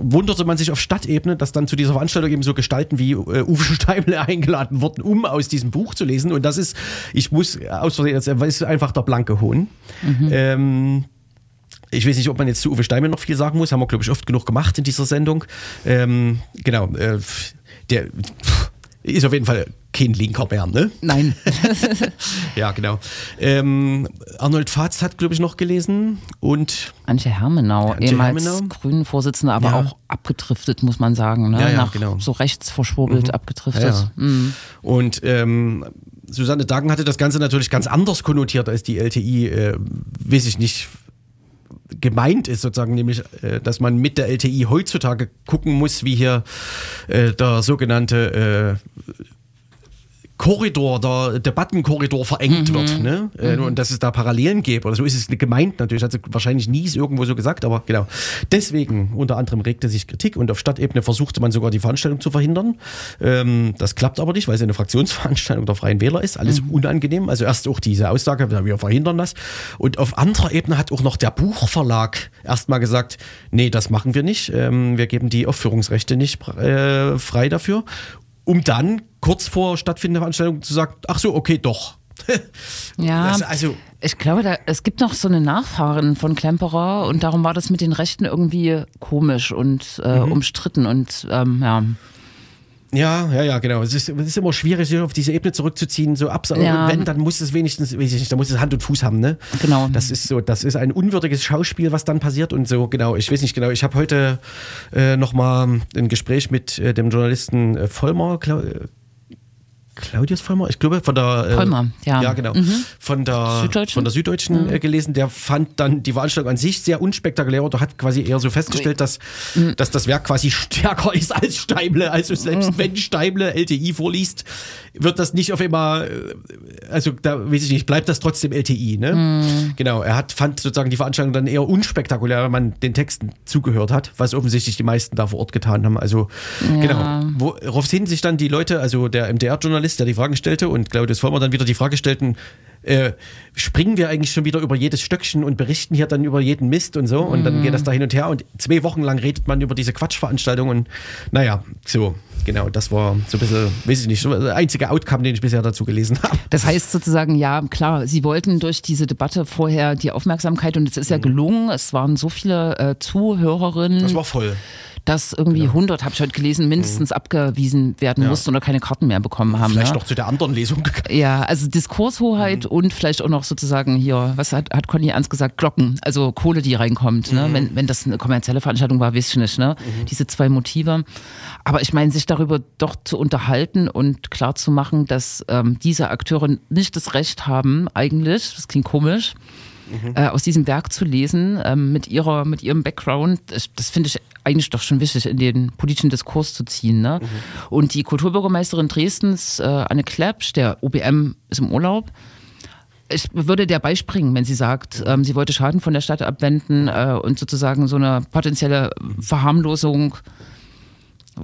wunderte man sich auf Stadtebene, dass dann zu dieser Veranstaltung eben so Gestalten wie äh, Uwe Steimle eingeladen wurden, um aus diesem Buch zu lesen. Und das ist, ich muss aus Versehen, das ist einfach der blanke Hohn. Mhm. Ähm, ich weiß nicht, ob man jetzt zu Uwe Steimle noch viel sagen muss, haben wir, glaube ich, oft genug gemacht in dieser Sendung. Ähm, genau, äh, der ist auf jeden Fall kein linker mehr, ne? Nein. ja, genau. Ähm, Arnold Fatz hat, glaube ich, noch gelesen und Antje Hermenau, Antje ehemals Hermenau. Grünen-Vorsitzende, aber ja. auch abgedriftet, muss man sagen. Ne? Ja, ja, Nach, genau. So rechts verschwurbelt, mhm. abgedriftet. Ja, mhm. Und ähm, Susanne Dagen hatte das Ganze natürlich ganz anders konnotiert als die LTI, äh, weiß ich nicht, gemeint ist, sozusagen, nämlich, äh, dass man mit der LTI heutzutage gucken muss, wie hier äh, der sogenannte äh, Korridor, der Debattenkorridor verengt mhm. wird. Ne? Äh, mhm. Und dass es da Parallelen gibt. Oder so ist es gemeint natürlich. Hat sie wahrscheinlich nie irgendwo so gesagt, aber genau. Deswegen unter anderem regte sich Kritik und auf Stadtebene versuchte man sogar die Veranstaltung zu verhindern. Ähm, das klappt aber nicht, weil es eine Fraktionsveranstaltung der Freien Wähler ist. Alles mhm. unangenehm. Also erst auch diese Aussage, wir verhindern das. Und auf anderer Ebene hat auch noch der Buchverlag erstmal gesagt, nee, das machen wir nicht. Ähm, wir geben die Aufführungsrechte nicht äh, frei dafür um dann kurz vor stattfindender Veranstaltung zu sagen, ach so, okay, doch. ja, das, also ich glaube, da, es gibt noch so eine Nachfahrin von Klemperer und darum war das mit den Rechten irgendwie komisch und äh, mhm. umstritten und ähm, ja. Ja, ja, ja, genau. Es ist, es ist immer schwierig, sich auf diese Ebene zurückzuziehen. So ab, ja. wenn, dann muss es wenigstens, weiß ich nicht, dann muss es Hand und Fuß haben, ne? Genau. Das ist so, das ist ein unwürdiges Schauspiel, was dann passiert und so, genau. Ich weiß nicht genau. Ich habe heute äh, nochmal ein Gespräch mit äh, dem Journalisten äh, Vollmer, glaub, Claudius Vollmer, ich glaube, von der. Äh, Vollmer, ja. Ja, genau. Mhm. Von der Süddeutschen, von der Süddeutschen mhm. äh, gelesen. Der fand dann die Veranstaltung an sich sehr unspektakulär oder hat quasi eher so festgestellt, dass, mhm. dass das Werk quasi stärker ist als Steible. Also selbst mhm. wenn Steible LTI vorliest, wird das nicht auf immer, äh, also da weiß ich nicht, bleibt das trotzdem LTI, ne? Mhm. Genau. Er hat, fand sozusagen die Veranstaltung dann eher unspektakulär, wenn man den Texten zugehört hat, was offensichtlich die meisten da vor Ort getan haben. Also, ja. genau. Worauf sehen sich dann die Leute, also der MDR-Journalist, Journalist, der die Fragen stellte und Claudius Vollmer dann wieder die Frage stellten, äh, springen wir eigentlich schon wieder über jedes Stöckchen und berichten hier dann über jeden Mist und so und dann geht das da hin und her und zwei Wochen lang redet man über diese Quatschveranstaltung und naja, so, genau, das war so ein bisschen, weiß ich nicht, so der einzige Outcome, den ich bisher dazu gelesen habe. Das heißt sozusagen, ja, klar, Sie wollten durch diese Debatte vorher die Aufmerksamkeit und es ist ja mhm. gelungen, es waren so viele äh, Zuhörerinnen. Das war voll dass irgendwie genau. 100, habe ich heute gelesen, mindestens mhm. abgewiesen werden ja. mussten oder keine Karten mehr bekommen haben. Vielleicht ne? noch zu der anderen Lesung. Ja, also Diskurshoheit mhm. und vielleicht auch noch sozusagen hier, was hat, hat Conny Ernst gesagt, Glocken, also Kohle, die reinkommt. Ne? Mhm. Wenn, wenn das eine kommerzielle Veranstaltung war, weiß ich nicht. Ne? Mhm. Diese zwei Motive. Aber ich meine, sich darüber doch zu unterhalten und klar zu machen, dass ähm, diese Akteure nicht das Recht haben, eigentlich, das klingt komisch, mhm. äh, aus diesem Werk zu lesen, ähm, mit, ihrer, mit ihrem Background. Das, das finde ich eigentlich doch schon wichtig, in den politischen Diskurs zu ziehen. Ne? Mhm. Und die Kulturbürgermeisterin Dresdens, äh, Anne Klepsch, der OBM ist im Urlaub, ich würde der beispringen, wenn sie sagt, ähm, sie wollte Schaden von der Stadt abwenden äh, und sozusagen so eine potenzielle Verharmlosung,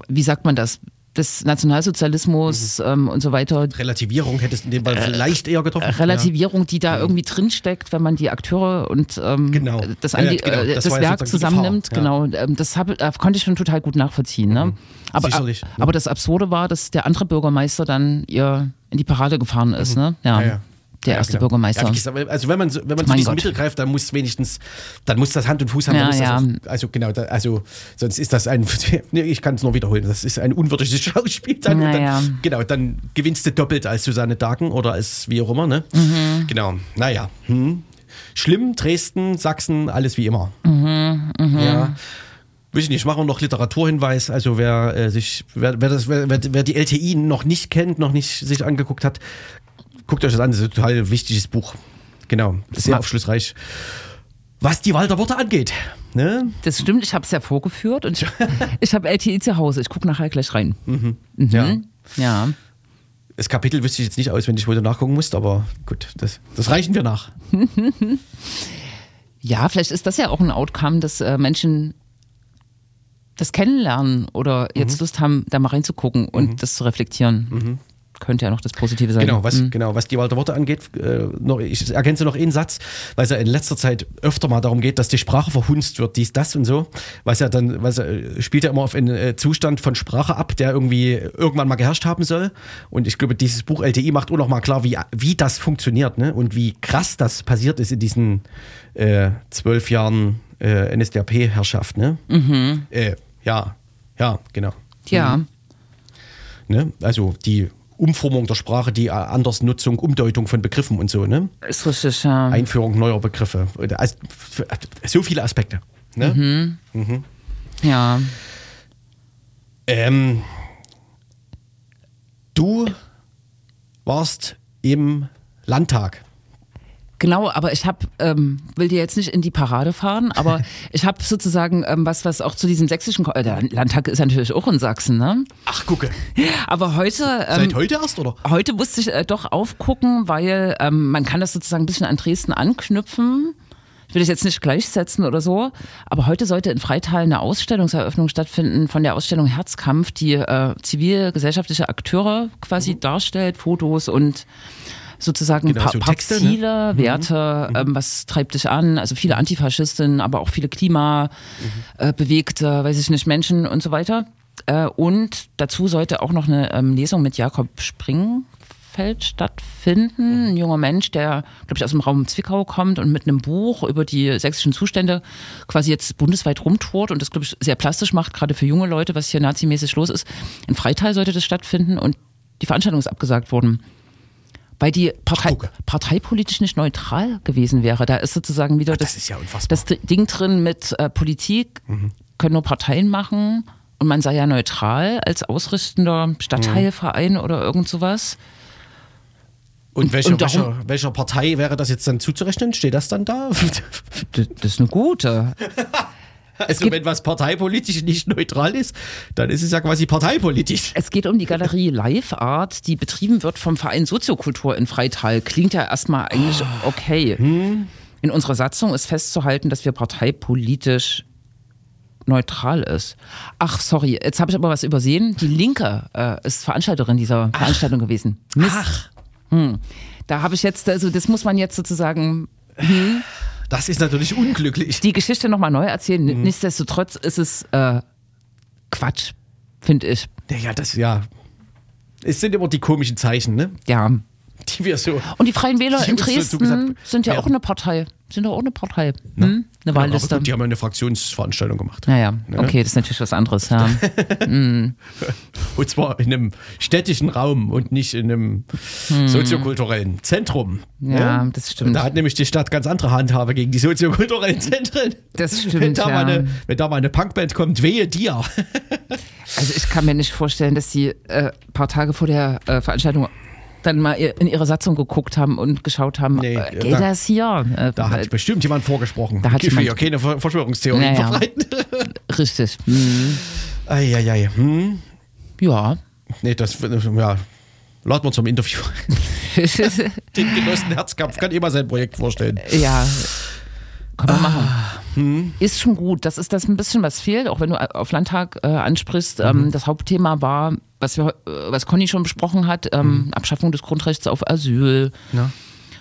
wie sagt man das, des Nationalsozialismus mhm. ähm, und so weiter. Relativierung hättest du in dem Fall vielleicht eher getroffen. Relativierung, die da irgendwie drinsteckt, wenn man die Akteure und ähm, genau. das, ja, ja, genau. Äh, das, das Werk zusammennimmt. Genau, ähm, das hab, äh, konnte ich schon total gut nachvollziehen. Ne? Mhm. Aber, Sicherlich, ne? aber das Absurde war, dass der andere Bürgermeister dann ihr in die Parade gefahren ist. Mhm. Ne? ja. Der erste ja, Bürgermeister. Ja, also wenn man, wenn man zu diesem Mittel greift, dann muss wenigstens, dann muss das Hand und Fuß haben. Ja, ja. Auch, also genau, da, also sonst ist das ein, ich kann es nur wiederholen, das ist ein unwürdiges Schauspiel. Dann, dann Genau, dann gewinnst du doppelt als Susanne Dagen oder als wie auch immer. Ne? Mhm. Genau, naja. Hm. Schlimm, Dresden, Sachsen, alles wie immer. Mhm, mh. Ja. Ich nicht, machen wir noch Literaturhinweis. Also wer äh, sich, wer, wer, das, wer, wer die LTI noch nicht kennt, noch nicht sich angeguckt hat, guckt euch das an, das ist ein total wichtiges Buch. Genau, sehr aufschlussreich. Was die Walter Worte angeht. Ne? Das stimmt, ich habe es ja vorgeführt und ich, ich habe LTI zu Hause. Ich gucke nachher gleich rein. Mhm. Mhm. Ja. ja. Das Kapitel wüsste ich jetzt nicht auswendig, wo du nachgucken musst, aber gut, das, das reichen wir nach. ja, vielleicht ist das ja auch ein Outcome, dass äh, Menschen das kennenlernen oder jetzt mhm. Lust haben, da mal reinzugucken und mhm. das zu reflektieren. Könnte ja noch das Positive sein. Genau, was, mhm. genau, was die Walter Worte angeht, äh, noch, ich ergänze noch einen Satz, weil es ja in letzter Zeit öfter mal darum geht, dass die Sprache verhunzt wird, dies, das und so. Was ja dann, was er spielt ja immer auf einen äh, Zustand von Sprache ab, der irgendwie irgendwann mal geherrscht haben soll. Und ich glaube, dieses Buch LTI macht auch noch mal klar, wie, wie das funktioniert ne? und wie krass das passiert ist in diesen äh, zwölf Jahren äh, NSDAP-Herrschaft. Ne? Mhm. Äh, ja, ja, genau. Ja. Mhm. Ne? Also die Umformung der Sprache, die Andersnutzung, Umdeutung von Begriffen und so, ne? Ist richtig, ja. Einführung neuer Begriffe. Also, so viele Aspekte. Ne? Mhm. Mhm. Ja. Ähm, du warst im Landtag. Genau, aber ich habe, ähm, will dir jetzt nicht in die Parade fahren, aber ich habe sozusagen ähm, was, was auch zu diesem sächsischen, äh, der Landtag ist natürlich auch in Sachsen, ne? Ach, gucke. Aber heute. Ähm, Seit heute erst, oder? Heute musste ich äh, doch aufgucken, weil ähm, man kann das sozusagen ein bisschen an Dresden anknüpfen. Ich will das jetzt nicht gleichsetzen oder so, aber heute sollte in Freital eine Ausstellungseröffnung stattfinden von der Ausstellung Herzkampf, die äh, zivilgesellschaftliche Akteure quasi mhm. darstellt, Fotos und sozusagen genau, pa so Texte, ne? Ziele, ne? Werte, mhm. ähm, was treibt dich an? Also viele Antifaschistinnen, aber auch viele Klimabewegte, mhm. äh, weiß ich nicht, Menschen und so weiter. Äh, und dazu sollte auch noch eine ähm, Lesung mit Jakob Springfeld stattfinden. Ein junger Mensch, der, glaube ich, aus dem Raum Zwickau kommt und mit einem Buch über die sächsischen Zustände quasi jetzt bundesweit rumtourt und das, glaube ich, sehr plastisch macht, gerade für junge Leute, was hier nazimäßig los ist. In Freital sollte das stattfinden und die Veranstaltung ist abgesagt worden weil die Partei, parteipolitisch nicht neutral gewesen wäre. Da ist sozusagen wieder das, das, ja das Ding drin mit äh, Politik, mhm. können nur Parteien machen und man sei ja neutral als ausrichtender Stadtteilverein mhm. oder irgend sowas. Und, welcher, und darum, welcher, welcher, Partei wäre das jetzt dann zuzurechnen? Steht das dann da? Das ist eine gute. Also wenn was parteipolitisch nicht neutral ist, dann ist es ja quasi parteipolitisch. Es geht um die Galerie Live Art, die betrieben wird vom Verein Soziokultur in Freital. Klingt ja erstmal eigentlich okay. Hm. In unserer Satzung ist festzuhalten, dass wir parteipolitisch neutral ist. Ach, sorry, jetzt habe ich aber was übersehen. Die Linke äh, ist Veranstalterin dieser Ach. Veranstaltung gewesen. Mist. Ach. Hm. Da habe ich jetzt, also das muss man jetzt sozusagen. Hm. Das ist natürlich unglücklich. Die Geschichte nochmal neu erzählen. Mhm. Nichtsdestotrotz ist es äh, Quatsch, finde ich. Ja, ja, das, ja. Es sind immer die komischen Zeichen, ne? Ja. Die wir so. Und die Freien Wähler in Dresden so sind ja, ja, auch eine Partei. Sind doch auch eine Partei. Hm? Eine Wahlliste. Gut, die haben ja eine Fraktionsveranstaltung gemacht. Naja, ja. okay, das ist natürlich was anderes. Ja. mm. Und zwar in einem städtischen Raum und nicht in einem hm. soziokulturellen Zentrum. Ja, ja, das stimmt. Und da hat nämlich die Stadt ganz andere Handhabe gegen die soziokulturellen Zentren. Das stimmt. Wenn da, mal, eine, wenn da mal eine Punkband kommt, wehe dir. also ich kann mir nicht vorstellen, dass sie äh, ein paar Tage vor der äh, Veranstaltung dann mal in ihre Satzung geguckt haben und geschaut haben, nee, äh, geht da, das hier? Äh, da hat bestimmt jemand vorgesprochen. Da hat ich will ja keine Verschwörungstheorie naja. verbreiten. Richtig. Mhm. Eieiei. Hm. Ja. Nee, das, ja, laden wir zum Interview. Den Genossen Herzkampf kann immer sein Projekt vorstellen. Ja, kann man ah. machen. hm. ist schon gut. Das ist das ein bisschen, was fehlt, auch wenn du auf Landtag äh, ansprichst. Ähm, mhm. das Hauptthema war, was, wir, äh, was Conny schon besprochen hat, ähm, mhm. Abschaffung des Grundrechts auf Asyl. Ja.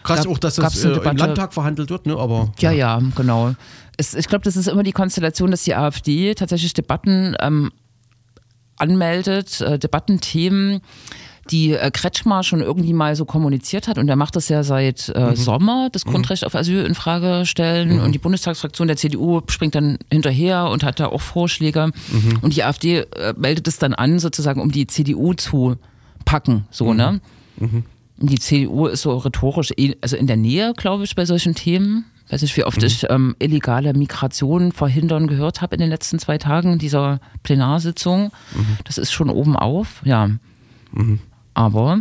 Krass auch, dass das äh, im Landtag verhandelt wird, ne? Aber ja, ja, ja genau. Es, ich glaube, das ist immer die Konstellation, dass die AfD tatsächlich Debatten ähm, anmeldet, äh, Debattenthemen, die äh, Kretschmer schon irgendwie mal so kommuniziert hat und er macht das ja seit äh, mhm. Sommer, das mhm. Grundrecht auf Asyl in Frage stellen mhm. und die Bundestagsfraktion der CDU springt dann hinterher und hat da auch Vorschläge mhm. und die AfD äh, meldet es dann an, sozusagen, um die CDU zu packen, so, ne? Mhm. Mhm. Die CDU ist so rhetorisch, eh, also in der Nähe, glaube ich, bei solchen Themen. Ich weiß nicht, wie oft mhm. ich ähm, illegale Migration verhindern gehört habe in den letzten zwei Tagen dieser Plenarsitzung. Mhm. Das ist schon oben auf, ja. Mhm. Aber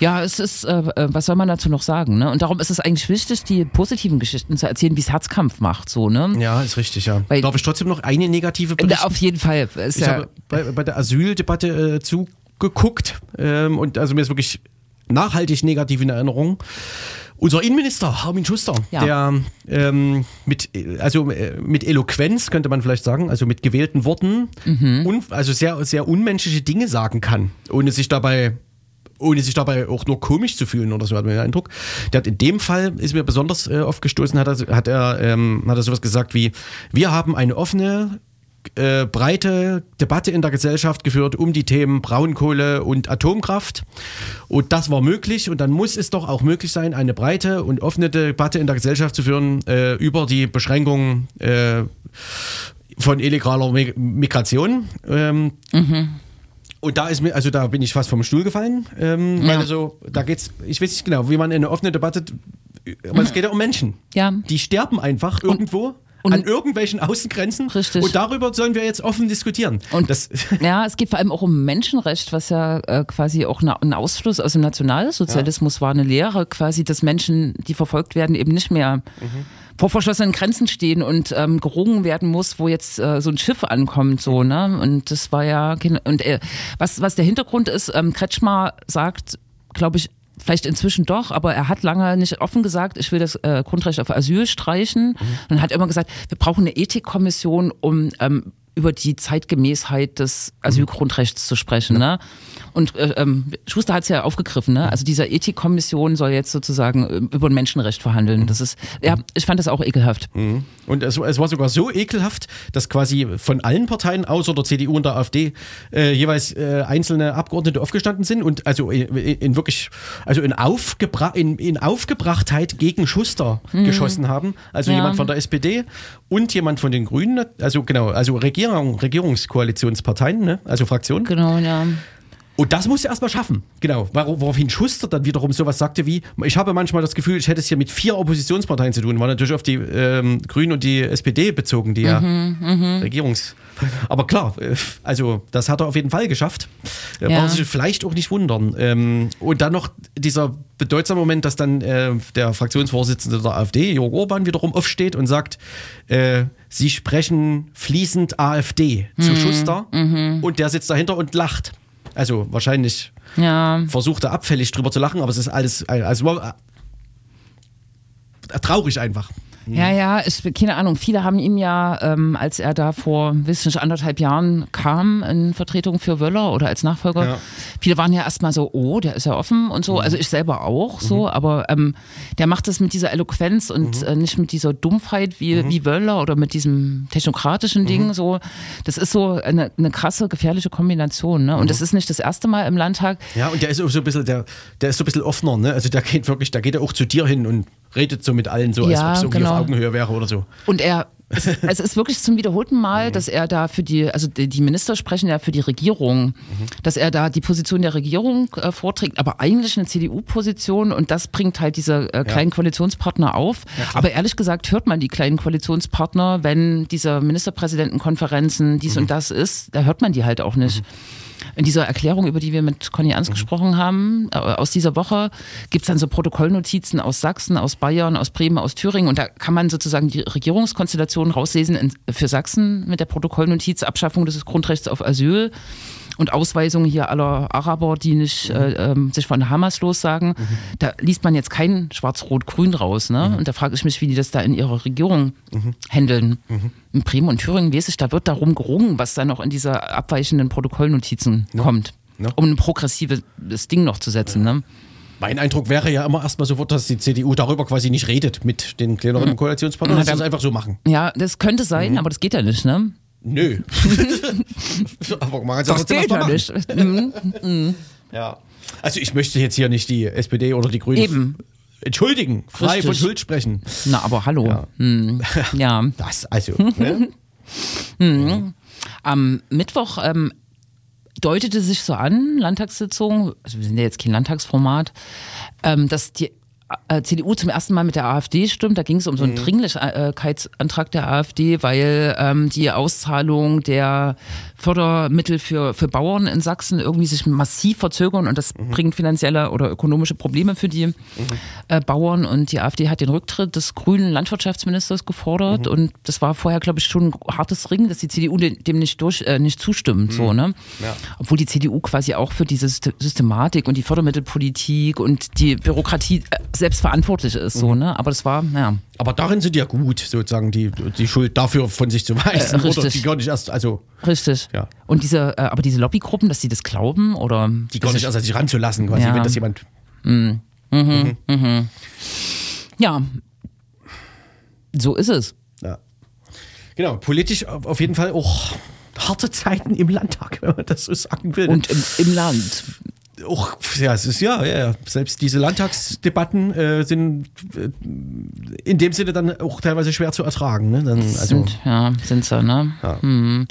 ja, es ist, äh, äh, was soll man dazu noch sagen? Ne? Und darum ist es eigentlich wichtig, die positiven Geschichten zu erzählen, wie es Herzkampf macht. So, ne? Ja, ist richtig, ja. Weil, Darf ich trotzdem noch eine negative berichten? Auf jeden Fall. Ist ich ja habe bei, bei der Asyldebatte äh, zugeguckt ähm, und also mir ist wirklich nachhaltig negativ in Erinnerung. Unser Innenminister Armin Schuster, ja. der ähm, mit, also äh, mit Eloquenz könnte man vielleicht sagen, also mit gewählten Worten, mhm. un, also sehr, sehr unmenschliche Dinge sagen kann, ohne sich dabei ohne sich dabei auch nur komisch zu fühlen oder so, hat man den Eindruck. Der hat in dem Fall, ist mir besonders äh, aufgestoßen, hat er, hat er, ähm, hat er sowas gesagt wie, wir haben eine offene, äh, breite Debatte in der Gesellschaft geführt um die Themen Braunkohle und Atomkraft. Und das war möglich. Und dann muss es doch auch möglich sein, eine breite und offene Debatte in der Gesellschaft zu führen äh, über die Beschränkung äh, von illegaler Migration. Ähm, mhm. Und da ist mir, also da bin ich fast vom Stuhl gefallen. Ähm, ja. Also, da geht's, ich weiß nicht genau, wie man eine offene Debatte, aber es geht ja um Menschen. Ja. Die sterben einfach irgendwo. Und an irgendwelchen Außengrenzen. Richtig. Und darüber sollen wir jetzt offen diskutieren. Und das ja, es geht vor allem auch um Menschenrecht, was ja äh, quasi auch eine, ein Ausfluss aus dem Nationalsozialismus ja. war, eine Lehre quasi, dass Menschen, die verfolgt werden, eben nicht mehr mhm. vor verschlossenen Grenzen stehen und ähm, gerungen werden muss, wo jetzt äh, so ein Schiff ankommt, so ne. Und das war ja und äh, was was der Hintergrund ist, ähm, Kretschmer sagt, glaube ich, vielleicht inzwischen doch, aber er hat lange nicht offen gesagt, ich will das äh, Grundrecht auf Asyl streichen mhm. und hat immer gesagt, wir brauchen eine Ethikkommission, um ähm, über die Zeitgemäßheit des Asylgrundrechts zu sprechen. Ne? Und äh, ähm, Schuster hat es ja aufgegriffen, ne? Also diese Ethikkommission soll jetzt sozusagen äh, über ein Menschenrecht verhandeln. Das ist, ja, ich fand das auch ekelhaft. Mhm. Und es, es, war sogar so ekelhaft, dass quasi von allen Parteien außer der CDU und der AfD äh, jeweils äh, einzelne Abgeordnete aufgestanden sind und also in, in wirklich, also in, Aufgebra in, in Aufgebrachtheit gegen Schuster mhm. geschossen haben. Also ja. jemand von der SPD und jemand von den Grünen, also genau, also Regierung, Regierungskoalitionsparteien, ne? also Fraktionen. Genau, ja. Und das muss er erstmal schaffen. Genau. Woraufhin Schuster dann wiederum sowas sagte wie, ich habe manchmal das Gefühl, ich hätte es hier mit vier Oppositionsparteien zu tun. War natürlich auf die ähm, Grünen und die SPD bezogen, die ja mhm, mhm. Regierungs... Aber klar, äh, also das hat er auf jeden Fall geschafft. Ja. Brauchen sich vielleicht auch nicht wundern. Ähm, und dann noch dieser bedeutsame Moment, dass dann äh, der Fraktionsvorsitzende der AfD, Jörg Orban, wiederum aufsteht und sagt, äh, sie sprechen fließend AfD zu mhm. Schuster mhm. und der sitzt dahinter und lacht. Also wahrscheinlich ja. versucht er abfällig drüber zu lachen, aber es ist alles also, traurig einfach. Ja, ja, ich, keine Ahnung. Viele haben ihm ja, ähm, als er da vor wissen nicht, anderthalb Jahren kam in Vertretung für Wöller oder als Nachfolger, ja. viele waren ja erstmal so, oh, der ist ja offen und so. Mhm. Also ich selber auch so, mhm. aber ähm, der macht das mit dieser Eloquenz und mhm. äh, nicht mit dieser Dumpfheit wie, mhm. wie Wöller oder mit diesem technokratischen mhm. Ding. So, das ist so eine, eine krasse, gefährliche Kombination. Ne? Und mhm. das ist nicht das erste Mal im Landtag. Ja, und der ist auch so ein bisschen, der, der ist so ein bisschen offener, ne? Also der geht wirklich, da geht er auch zu dir hin und redet so mit allen so, ja, als ob es genau. auf Augenhöhe wäre oder so. Und er es, es, ist wirklich zum wiederholten Mal, mhm. dass er da für die, also die Minister sprechen ja für die Regierung, mhm. dass er da die Position der Regierung äh, vorträgt, aber eigentlich eine CDU-Position und das bringt halt diese äh, kleinen ja. Koalitionspartner auf. Ja, aber ehrlich gesagt hört man die kleinen Koalitionspartner, wenn diese Ministerpräsidentenkonferenzen dies mhm. und das ist, da hört man die halt auch nicht. In dieser Erklärung, über die wir mit Conny Ernst mhm. gesprochen haben, äh, aus dieser Woche, gibt es dann so Protokollnotizen aus Sachsen, aus Bayern, aus Bremen, aus Thüringen und da kann man sozusagen die Regierungskonstellation rauslesen in, für Sachsen mit der Protokollnotiz Abschaffung des Grundrechts auf Asyl. Und Ausweisungen hier aller Araber, die nicht Mhm. äh, ähm, sich von Hamas lossagen. Da liest man jetzt kein Schwarz-Rot-Grün raus. Ne? Mhm. Und da frage ich mich, wie die das da in ihrer Regierung handeln. Mhm. In Bremen und Thüringen weiß ich, da wird darum gerungen, was da noch in diese abweichenden Protokollnotizen kommt. Ja. Um ein progressives Ding noch zu setzen. Ne? Mein Eindruck wäre ja immer erstmal sofort, dass die CDU darüber quasi nicht redet mit den kleineren Koalitionspartnern, dass sie das einfach so machen. Ja, das könnte sein, Mhm. aber das geht ja nicht, ne? Nö. aber man kann Das ja machen. nicht. Mhm. Ja. Also ich möchte jetzt hier nicht die SPD oder die Grünen Eben. entschuldigen, frei von Richtig. Schuld sprechen. Na, aber hallo. Ja. Hm. ja. Das, also. ne? Am Mittwoch ähm, deutete sich so an, Landtagssitzung, also wir sind ja jetzt kein Landtagsformat, ähm, dass die CDU zum ersten Mal mit der AfD stimmt. Da ging es um so einen Dringlichkeitsantrag der AfD, weil ähm, die Auszahlung der Fördermittel für, für Bauern in Sachsen irgendwie sich massiv verzögern und das bringt finanzielle oder ökonomische Probleme für die äh, Bauern. Und die AfD hat den Rücktritt des grünen Landwirtschaftsministers gefordert und das war vorher, glaube ich, schon ein hartes Ring, dass die CDU dem, nicht durch, äh, nicht zustimmt, so, ne? Ja. Obwohl die CDU quasi auch für diese Syst- Systematik und die Fördermittelpolitik und die Bürokratie äh, selbst verantwortlich ist, so, ne? Aber das war, ja. Aber darin sind ja gut, sozusagen die, die Schuld dafür von sich zu weisen. Äh, oder richtig. die gar nicht erst, also Richtig. Ja. Und diese, äh, aber diese Lobbygruppen, dass sie das glauben oder die gar nicht erst an sich ranzulassen, quasi, Ja. wenn das jemand. ja, so ist es. Ja. Genau, politisch auf auf jeden Fall auch harte Zeiten im Landtag, wenn man das so sagen will. Und im, im Land. Auch, ja, es ist ja, ja. Selbst diese Landtagsdebatten äh, sind äh, in dem Sinne dann auch teilweise schwer zu ertragen. Ne? Dann, also, sind, ja, sind sie, ne? Ja. Hm.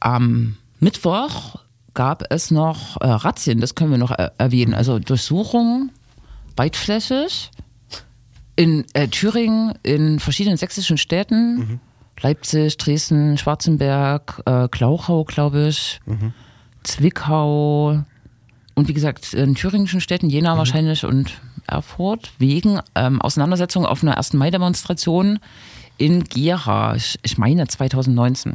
Am Mittwoch gab es noch äh, Razzien, das können wir noch äh, erwähnen. Also Durchsuchungen weitflächig in äh, Thüringen, in verschiedenen sächsischen Städten. Mhm. Leipzig, Dresden, Schwarzenberg, äh, Glauchau, glaube ich, Mhm. Zwickau und wie gesagt in thüringischen Städten, Jena Mhm. wahrscheinlich und Erfurt, wegen ähm, Auseinandersetzung auf einer 1. Mai-Demonstration in Gera, ich, ich meine 2019,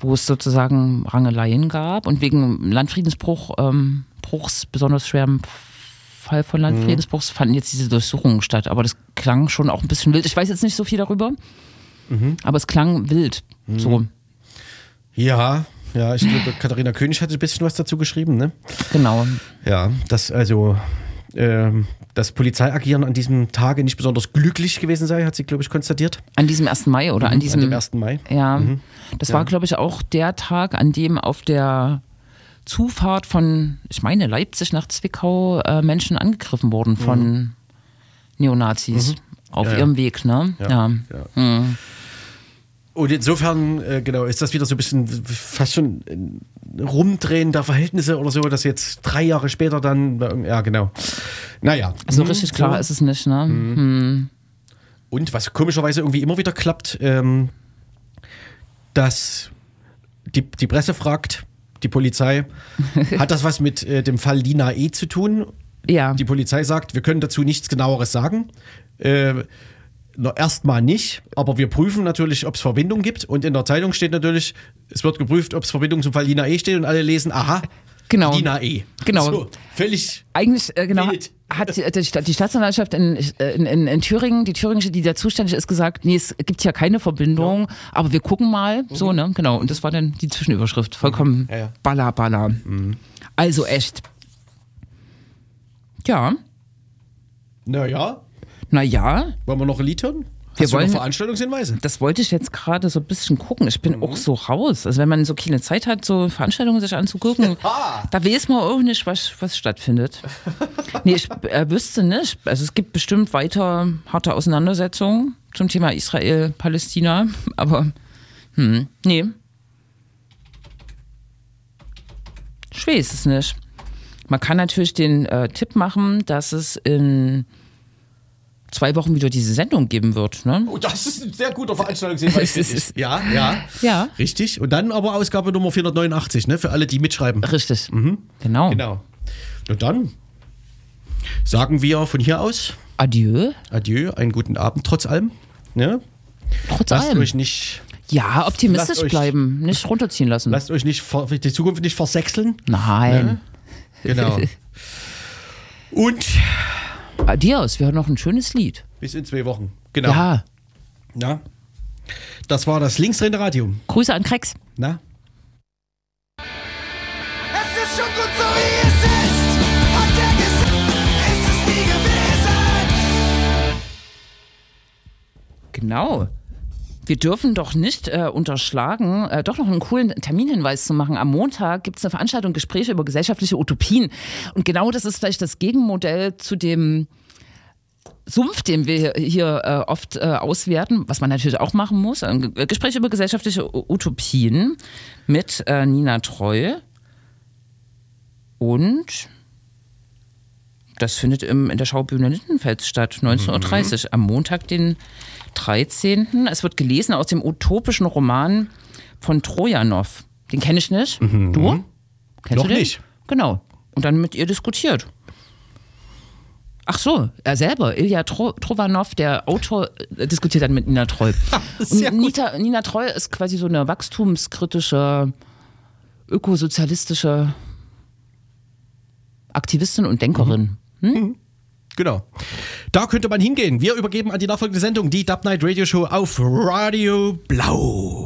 wo es sozusagen Rangeleien gab und wegen Landfriedensbruch, ähm, Bruchs, besonders schwerem Fall von Landfriedensbruchs, fanden jetzt diese Durchsuchungen statt. Aber das klang schon auch ein bisschen wild. Ich weiß jetzt nicht so viel darüber, aber es klang wild. So, ja, ja, ich glaube, Katharina König hatte ein bisschen was dazu geschrieben. Ne? genau. Ja, dass also ähm, das Polizeiagieren an diesem Tage nicht besonders glücklich gewesen sei, hat sie, glaube ich, konstatiert. An diesem 1. Mai oder an diesem. an dem 1. Mai. Ja, das war, glaube ich, auch der Tag, an dem auf der Zufahrt von, ich meine, Leipzig nach Zwickau äh, Menschen angegriffen wurden von Neonazis auf Ja, ja. ihrem Weg, ne? Ja. Und insofern, äh, genau, ist das wieder so ein bisschen fast schon ein Rumdrehen der Verhältnisse oder so, dass jetzt drei Jahre später dann, ja, genau. Naja. Also Mhm, richtig klar so. ist es nicht, ne? Hm. Und was komischerweise irgendwie immer wieder klappt, ähm, dass die, die Presse fragt, die Polizei, hat das was mit äh, dem Fall Lina E. zu tun? Ja. Die Polizei sagt, wir können dazu nichts genaueres sagen. Äh, Erstmal nicht, aber wir prüfen natürlich, ob es Verbindung gibt. Und in der Zeitung steht natürlich, es wird geprüft, ob es Verbindung zum Fall Lina E. steht und alle lesen, aha, Genau. Lina E. Genau. So, völlig. Eigentlich, äh, genau, Wild. hat die, Staatsanwaltschaft in, in, in, in Thüringen, die thüringische, die da zuständig ist, gesagt, nee, es gibt ja keine Verbindung, aber wir gucken mal, so, ne, genau. Und das war dann die Zwischenüberschrift. Vollkommen Mhm. Ja, ja. balla, balla. Also echt. Ja, Naja, naja, wollen wir noch? Wir Hast du wollen- noch Veranstaltungshinweise? das wollte ich jetzt gerade so ein bisschen gucken. Ich bin Mhm. auch so raus. Also wenn man so keine Zeit hat, so Veranstaltungen sich anzugucken, da weiß man auch nicht, was, was stattfindet. nee, ich äh, wüsste nicht. Also es gibt bestimmt weiter harte Auseinandersetzungen zum Thema Israel-Palästina, aber hm, nee. Ich weiß es nicht. Man kann natürlich den äh, Tipp machen, dass es in zwei Wochen wieder diese Sendung geben wird. Ne? Oh, das ist ein sehr guter Veranstaltungshinweis. Ja, ja. Ja. Richtig. Und dann aber Ausgabe Nummer 489, ne? Für alle, die mitschreiben. Richtig. Genau. Genau. Und dann sagen wir von hier aus Adieu. Adieu, einen guten Abend trotz allem. Ne? Trotz Lasst allem. euch nicht Ja, optimistisch euch- bleiben, nicht runterziehen lassen. Lasst euch nicht die Zukunft nicht versechseln. Nein. Genau. Und Adios, wir hören noch ein schönes Lied. bis in zwei Wochen. Genau. Ja, Na? Das war das Linksdrehende Radio. Grüße an Krex. Na? Es ist schon gut so wie es ist, hat er gesagt, ist es nie gewesen. Genau. Wir dürfen doch nicht äh, unterschlagen, äh, doch noch einen coolen Terminhinweis zu machen. Am Montag gibt es eine Veranstaltung Gespräche über gesellschaftliche Utopien. Und genau das ist vielleicht das Gegenmodell zu dem Sumpf, den wir hier äh, oft äh, auswerten, was man natürlich auch machen muss. Ein Ge- Gespräch über gesellschaftliche Utopien mit äh, Nina Treu. Und das findet im, in der Schaubühne Lindenfeld statt, 19.30 Uhr, am Montag, den 13. Es wird gelesen aus dem utopischen Roman von Trojanow. Den kenne ich nicht. Du? Kennst Noch du den? nicht. Genau. Und dann mit ihr diskutiert. Ach so, er selber, Ilja Tro Trovanov, der Autor, äh, diskutiert dann mit Nina gut. Nita, Nina Treu ist quasi so eine wachstumskritische, ökosozialistische Aktivistin und Denkerin. Genau. Da könnte man hingehen. Wir übergeben an die nachfolgende Sendung, die Dub Night Radio Show auf Radio Blau.